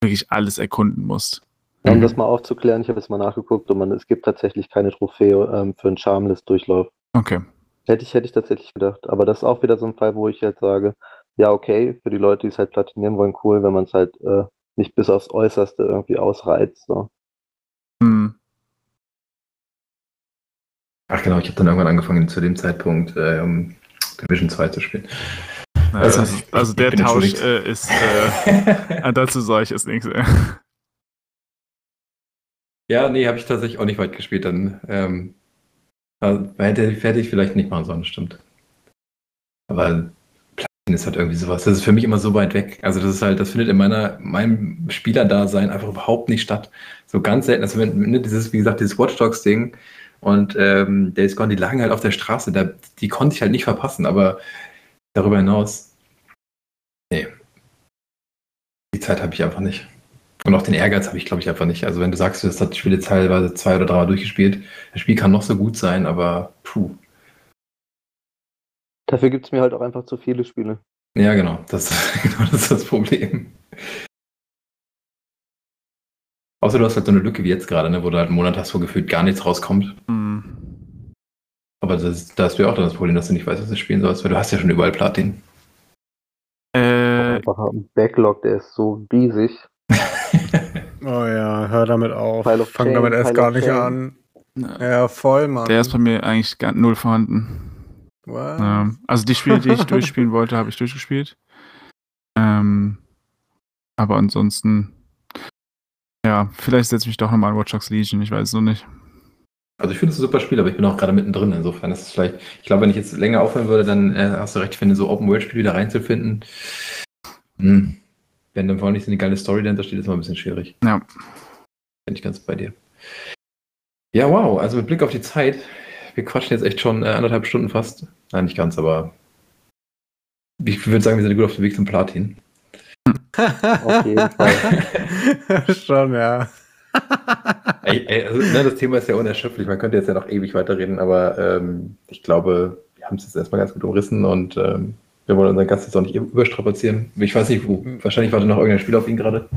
wirklich alles erkunden musst. Um das mal aufzuklären, ich habe jetzt mal nachgeguckt und man, es gibt tatsächlich keine Trophäe ähm, für einen Charmless-Durchlauf. Okay. Hätte ich, hätte ich tatsächlich gedacht. Aber das ist auch wieder so ein Fall, wo ich halt sage, ja, okay, für die Leute, die es halt platinieren wollen, cool, wenn man es halt äh, nicht bis aufs Äußerste irgendwie ausreizt. So. Hm. Ach genau, ich habe dann irgendwann angefangen, zu dem Zeitpunkt ähm, Division 2 zu spielen. Also, also, ich- also der Tausch äh, ist, äh, (laughs) ah, dazu sage ich jetzt nichts. Äh. ja, nee, habe ich tatsächlich auch nicht weit gespielt. Dann ähm, also, hätte, hätte ich vielleicht nicht machen sollen, stimmt. Aber Platin ist halt irgendwie sowas. Das ist für mich immer so weit weg. Also das ist halt, das findet in meiner, meinem Spielerdasein einfach überhaupt nicht statt. So ganz selten. Also wenn, ne, dieses, wie gesagt, dieses Watch Dogs Ding und ähm, Days Gone, die lagen halt auf der Straße. Da, die konnte ich halt nicht verpassen. Aber darüber hinaus, nee. Die Zeit habe ich einfach nicht. Und auch den Ehrgeiz habe ich, glaube ich, einfach nicht. Also wenn du sagst, das hat die Spiele teilweise zwei oder dreimal durchgespielt, das Spiel kann noch so gut sein, aber puh. Dafür gibt es mir halt auch einfach zu viele Spiele. Ja, genau. Das, (laughs) genau, das ist das Problem. Außer du hast halt so eine Lücke wie jetzt gerade, ne, wo du halt einen Monat hast, wo gefühlt gar nichts rauskommt. Hm. Aber das, da hast du ja auch dann das Problem, dass du nicht weißt, was du spielen sollst, weil du hast ja schon überall Platin. Äh, Einfach ein Backlog, der ist so riesig. (laughs) Oh ja, hör damit auf. Fang Shame, damit erst Pile gar nicht Shame. an. Ja, voll, Mann. der ist bei mir eigentlich gar null vorhanden. What? Ähm, also die Spiele, die ich (laughs) durchspielen wollte, habe ich durchgespielt. Ähm, aber ansonsten, ja, vielleicht setze ich mich doch nochmal an Watch Dogs Legion, ich weiß es noch nicht. Also ich finde es ein super Spiel, aber ich bin auch gerade mittendrin. Insofern ist es vielleicht, ich glaube, wenn ich jetzt länger aufhören würde, dann äh, hast du recht, ich finde, so Open-World-Spiele wieder reinzufinden. Hm. Wenn dann vor allem nicht so eine geile Story dahinter steht, ist immer ein bisschen schwierig. Ja. Bin ich ganz bei dir. Ja, wow. Also mit Blick auf die Zeit, wir quatschen jetzt echt schon äh, anderthalb Stunden fast. Nein, nicht ganz, aber ich würde sagen, wir sind gut auf dem Weg zum Platin. Auf jeden Fall. (laughs) Schon, ja. Ey, ey, also, ne, das Thema ist ja unerschöpflich. Man könnte jetzt ja noch ewig weiterreden, aber ähm, ich glaube, wir haben es jetzt erstmal ganz gut umrissen und ähm, wir wollen unseren Gast jetzt auch nicht überstrapazieren. Ich weiß nicht, wo. Wahrscheinlich wartet noch irgendein Spiel auf ihn gerade.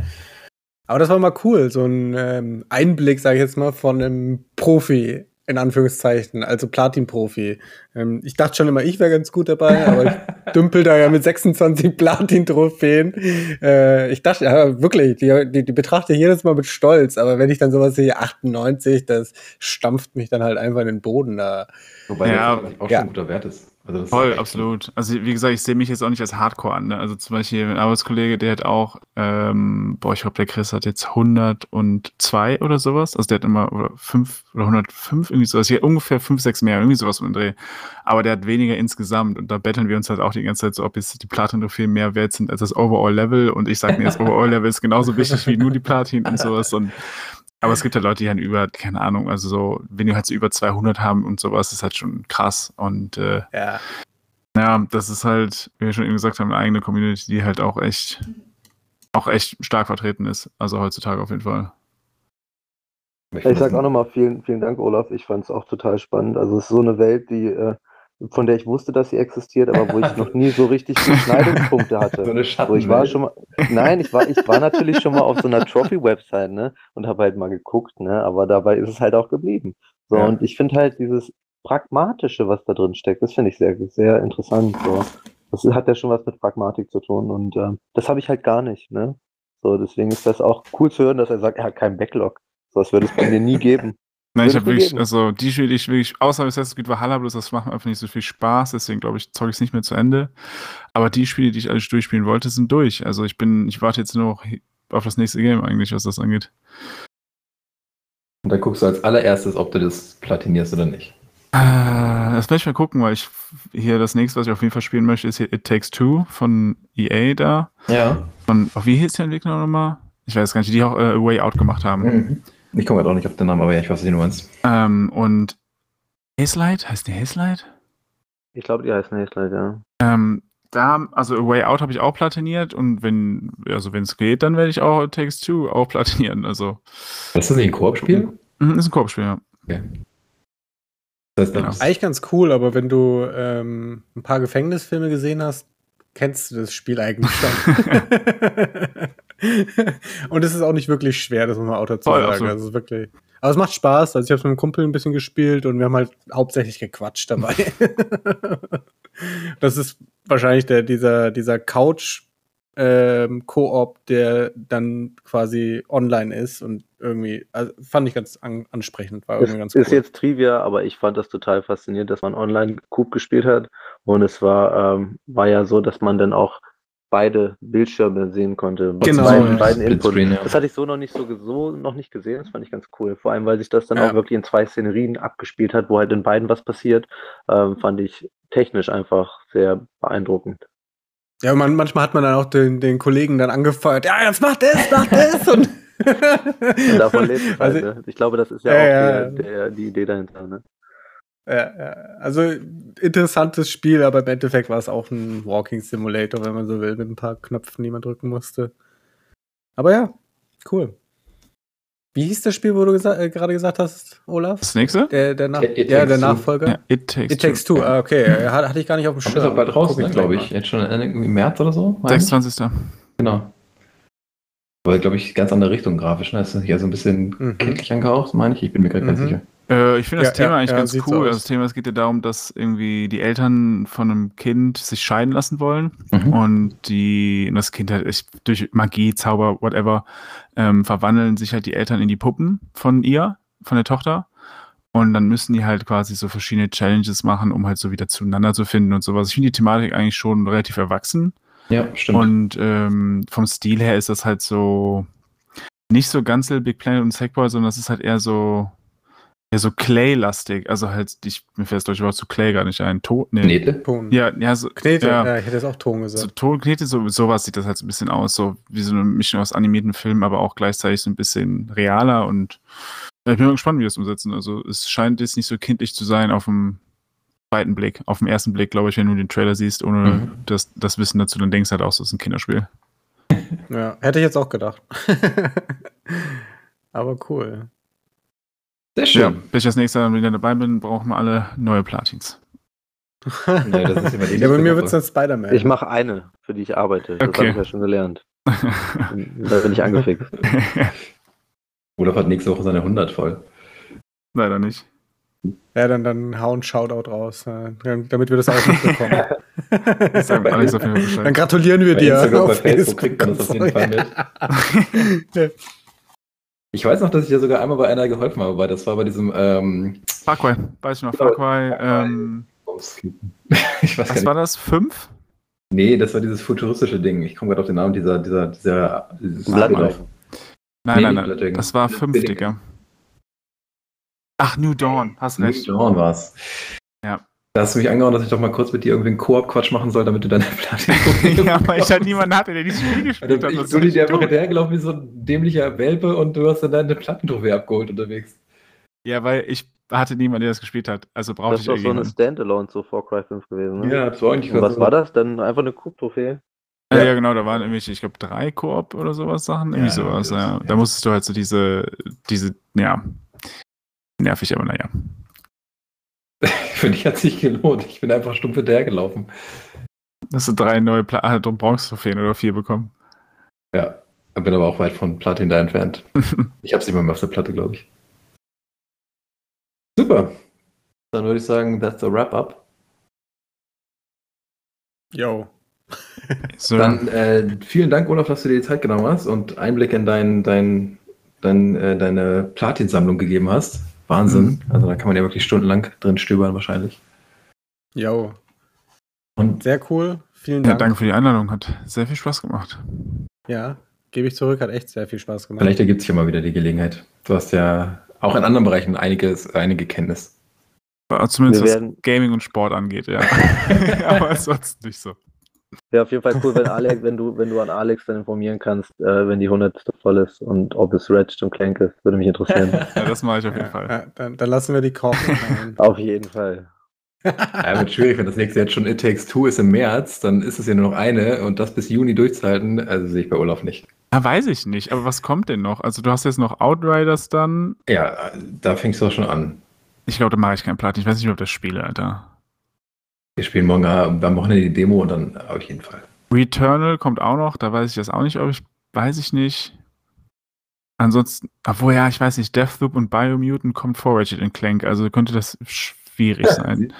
Aber das war mal cool, so ein ähm, Einblick, sage ich jetzt mal, von einem Profi, in Anführungszeichen, also Platin-Profi. Ähm, ich dachte schon immer, ich wäre ganz gut dabei, aber ich (laughs) dümpel da ja mit 26 Platin-Trophäen. Äh, ich dachte, ja, wirklich, die, die, die betrachte ich jedes Mal mit Stolz, aber wenn ich dann sowas sehe, 98, das stampft mich dann halt einfach in den Boden da. Wobei Ja, das auch ja. schon ein guter Wert ist. Also Voll, absolut. Also wie gesagt, ich sehe mich jetzt auch nicht als Hardcore an. Ne? Also zum Beispiel ein Arbeitskollege, der hat auch, ähm, boah, ich glaube, der Chris hat jetzt 102 oder sowas. Also der hat immer oder 5 oder 105, irgendwie sowas. Hier ungefähr 5, 6 mehr, irgendwie sowas den Dreh. Aber der hat weniger insgesamt und da betteln wir uns halt auch die ganze Zeit so, ob jetzt die Platin-Trophäen mehr wert sind als das Overall-Level. Und ich sage mir, das Overall-Level ist genauso wichtig wie nur die Platin und sowas. Und aber es gibt halt Leute, die halt über, keine Ahnung, also so, wenn die halt so über 200 haben und sowas, ist halt schon krass. Und äh, Ja. ja, das ist halt, wie wir schon eben gesagt haben, eine eigene Community, die halt auch echt, auch echt stark vertreten ist. Also heutzutage auf jeden Fall. Ich sag auch nochmal vielen, vielen Dank, Olaf. Ich fand es auch total spannend. Also es ist so eine Welt, die, äh, von der ich wusste, dass sie existiert, aber wo ich noch nie so richtig Beschneidungspunkte hatte. (laughs) So eine So, ich war schon mal, nein, ich war, ich war natürlich schon mal auf so einer Trophy-Website, ne, und habe halt mal geguckt, ne, aber dabei ist es halt auch geblieben. So, Ja. und ich finde halt dieses Pragmatische, was da drin steckt, das finde ich sehr, sehr interessant, so. Das hat ja schon was mit Pragmatik zu tun und ähm, das habe ich halt gar nicht, ne. So, deswegen ist das auch cool zu hören, dass er sagt, er hat keinen Backlog. So, das würde es bei mir nie geben. Nein, ich habe wirklich, geben. also die Spiele, die ich wirklich, außer Assassin's Creed Valhalla, bloß das macht mir einfach nicht so viel Spaß, deswegen glaube ich, zocke ich es nicht mehr zu Ende. Aber die Spiele, die ich alles durchspielen wollte, sind durch. Also ich bin, ich warte jetzt nur noch auf das nächste Game eigentlich, was das angeht. Und dann guckst du als allererstes, ob du das platinierst oder nicht. Äh, Das werde ich mal gucken, weil ich hier das nächste, was ich auf jeden Fall spielen möchte, ist hier It Takes Two von EA da. Ja. Von, oh, wie hieß der Entwickler nochmal? Ich weiß gar nicht, die auch äh, Way Out gemacht haben. Mhm. Ich komme gerade auch nicht auf den Namen, aber ja, ich weiß, was du meinst. Ähm, und Hazelight, heißt der Hazelight? Ich glaube, die heißen Hazelight, ja. Ähm, da, also A Way Out habe ich auch platiniert und wenn, also wenn es geht, dann werde ich auch It Takes Two auch platinieren. Also, Ist das nicht ein Koop-Spiel? mhm, ist ein Korbspiel, ja. Das heißt, Genau. das Eigentlich ganz cool, aber wenn du ähm, ein paar Gefängnisfilme gesehen hast, kennst du das Spiel eigentlich schon. (laughs) (laughs) (laughs) Und es ist auch nicht wirklich schwer, das muss man auch dazu Voll, sagen. Also es ist wirklich. Aber es macht Spaß. Also ich habe mit einem Kumpel ein bisschen gespielt und wir haben halt hauptsächlich gequatscht dabei. (laughs) das ist wahrscheinlich der, dieser, dieser Couch ähm, Koop, der dann quasi online ist und irgendwie, also fand ich ganz an, ansprechend, war Es irgendwie ganz ist cool. jetzt Trivia, aber ich fand das total faszinierend, dass man online Coop gespielt hat. Und es war, ähm, war ja so, dass man dann auch beide Bildschirme sehen konnte. Genau, Beiden, ja. beiden Input. Splitscreen, ja. Das hatte ich so noch nicht so, so noch nicht gesehen. Das fand ich ganz cool. Vor allem, weil sich das dann Ja. auch wirklich in zwei Szenerien abgespielt hat, wo halt in beiden was passiert. Ähm, fand ich technisch einfach sehr beeindruckend. Ja, man, manchmal hat man dann auch den, den Kollegen dann angefeuert, ja, jetzt mach das, mach das. Und (laughs) Und davon (laughs) lebt es halt. Also- ne? Ich glaube, das ist ja, Ja, auch ja. Der, der, die Idee dahinter. Ne? Ja, ja, also interessantes Spiel, aber im Endeffekt war es auch ein Walking Simulator, wenn man so will, mit ein paar Knöpfen, die man drücken musste. Aber ja, cool. Wie hieß das Spiel, wo du gesa äh, gerade gesagt hast, Olaf? Das nächste? Der, der, Nach It- It ja, Takes der Two. Nachfolger? Ja, It Takes, It Takes Two, ah, okay. Ja, Hatte ich gar nicht auf dem Schirm. ist auch bald raus, ne, glaube ich. Jetzt schon irgendwie im März oder so? meine ich? 26. Genau. Aber, glaube ich, ganz andere Richtung grafisch. Ne? Das ist ja so ein bisschen Mhm. kindlich angehaucht, meine ich. Ich bin mir gerade ganz Mhm. sicher. Äh, ich finde das Ja, Thema ja, eigentlich ja, ganz so cool. aus. Also das Thema, es geht ja darum, dass irgendwie die Eltern von einem Kind sich scheiden lassen wollen Mhm. und die das Kind halt durch Magie, Zauber, whatever, ähm, verwandeln sich halt die Eltern in die Puppen von ihr, von der Tochter. Und dann müssen die halt quasi so verschiedene Challenges machen, um halt so wieder zueinander zu finden und sowas. Ich finde die Thematik eigentlich schon relativ erwachsen. Ja, stimmt. Und ähm, vom Stil her ist das halt so nicht so ganz Little Big Planet und Sackboy, sondern das ist halt eher so eher so Clay-lastig. Also halt, ich, mir fällt das deutsche Wort zu Clay gar nicht ein. To nee. Knete? Ton. Ja, ja, so, Knete, ja. ja. ich hätte jetzt auch Ton so gesagt. Tonknete, so, sowas sieht das halt so ein bisschen aus, so wie so eine Mischung aus animierten Filmen, aber auch gleichzeitig so ein bisschen realer und Ja, ich bin mal gespannt, wie wir das umsetzen. Also es scheint jetzt nicht so kindlich zu sein auf dem zweiten Blick. Auf dem ersten Blick, glaube ich, wenn du den Trailer siehst, ohne Mhm. das, das Wissen dazu, dann denkst du halt auch, es ist ein Kinderspiel. (laughs) Ja, hätte ich jetzt auch gedacht. (laughs) Aber cool. Sehr Ja, schön. bis ich das nächste Mal wieder dabei bin, brauchen wir alle neue Platins. (laughs) Nee, das ist immer die ja, bei mir wird es dann Spider-Man. Ich mache eine, für die ich arbeite. Das Okay. habe ich ja schon gelernt. Da bin ich angefixt. Olaf hat nächste Woche seine 100 voll. Leider nicht. Ja, dann, dann hau ein Shoutout raus, äh, damit wir das auch mitbekommen. (laughs) Das sagt Alex auf jeden Fall Bescheid. dann gratulieren wir Bei dir. Instagram, bei auf Facebook kriegt man das auf jeden Fall mit. (laughs) Ich weiß noch, dass ich dir sogar einmal bei einer geholfen habe, weil das war bei diesem ähm, Cry, weiß ich noch, Cry, ähm, ich weiß gar was nicht. war das? Fünf? Nee, das war dieses futuristische Ding. Ich komme gerade auf den Namen dieser, dieser, dieser. Nein, nein, nein, das war fünf. Digga. Ach, New Dawn, hast New recht. Dawn war's. Ja. Da hast du mich angehauen, dass ich doch mal kurz mit dir irgendwie einen Koop-Quatsch machen soll, damit du deine Platin (laughs) ja, weil ich halt niemanden hatte, der dieses Spiel gespielt Also hat. ich Was bin soll ich dir einfach hinterhergelaufen wie so ein dämlicher Welpe und du hast dann deine Plattentrophäe abgeholt unterwegs. Ja, weil ich hatte niemanden, der das gespielt hat. Also brauchte Das ich ist doch so eine. Standalone zu Far Cry 5 gewesen, ne? Ja, das war eigentlich Und was war das? Dann einfach eine Coop-Trophäe? Ja, Ja. genau, da waren irgendwelche, ich glaube, drei Koop oder sowas Sachen. Irgendwie Ja, sowas, irgendwie ja. sowas, ja. Da musstest du halt so diese, diese, ja, nervig, aber naja. (laughs) Für dich hat es sich gelohnt. Ich bin einfach stumpf hinterhergelaufen. Hast du drei neue Pla ah, Bronze-Trophäen oder vier bekommen. Ja, bin aber auch weit von Platin da entfernt. (laughs) Ich hab's nicht mal mehr auf der Platte, glaube ich. Super. Dann würde ich sagen, that's the wrap-up. Yo. So, Dann äh, vielen Dank, Olaf, dass du dir die Zeit genommen hast und Einblick in dein, dein, dein, äh, deine Platinsammlung gegeben hast. Wahnsinn. Also da kann man ja wirklich stundenlang drin stöbern wahrscheinlich. Yo. Und Sehr cool. Vielen ja, Dank. danke für die Einladung, hat sehr viel Spaß gemacht. Ja, gebe ich zurück. Hat echt sehr viel Spaß gemacht. vielleicht ergibt sich ja mal wieder die Gelegenheit. Du hast ja auch in anderen Bereichen einiges, einige Kenntnis. Zumindest Wir was werden- Gaming und Sport angeht, ja. (laughs) aber sonst nicht so. Wäre auf jeden Fall cool, wenn (laughs) Alex, wenn du, wenn du an Alex dann informieren kannst, äh, wenn die 100. voll ist und ob es Ratchet und Clank ist, würde mich interessieren. (laughs) Ja, das mache ich auf jeden Ja, Fall. ja, dann, dann lassen wir die rein. (laughs) auf jeden Fall. Ja, wird schwierig, wenn das nächste jetzt schon It Takes Two ist im März, dann ist es ja nur noch eine und das bis Juni durchzuhalten, also sehe ich bei Olaf nicht. Ja, weiß ich nicht, aber was kommt denn noch? Also du hast jetzt noch Outriders dann. Ja, da fängst du auch schon an. Ich glaube, da mache ich keinen Platin. Ich weiß nicht, ob das spiele, Alter. Wir spielen morgen am Wochenende die Demo und dann auf jeden Fall. Returnal kommt auch noch, da weiß ich das auch nicht, ob ich, weiß ich nicht. Ansonsten, obwohl ja, ich weiß nicht, Deathloop und Biomutant kommt vor Ratchet and Clank, also könnte das schwierig sein.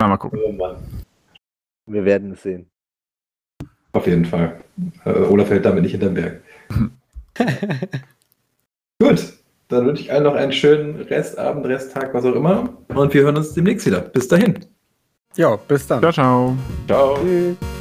Na, mal gucken. Oh. Wir werden es sehen. Auf jeden Fall. Äh, Olaf fällt damit nicht hinterm Berg. (laughs) Gut, dann wünsche ich allen noch einen schönen Restabend, Resttag, was auch immer. Und wir hören uns demnächst wieder. Bis dahin. ja, bis dann. Ciao, ciao. Ciao. Tschüss.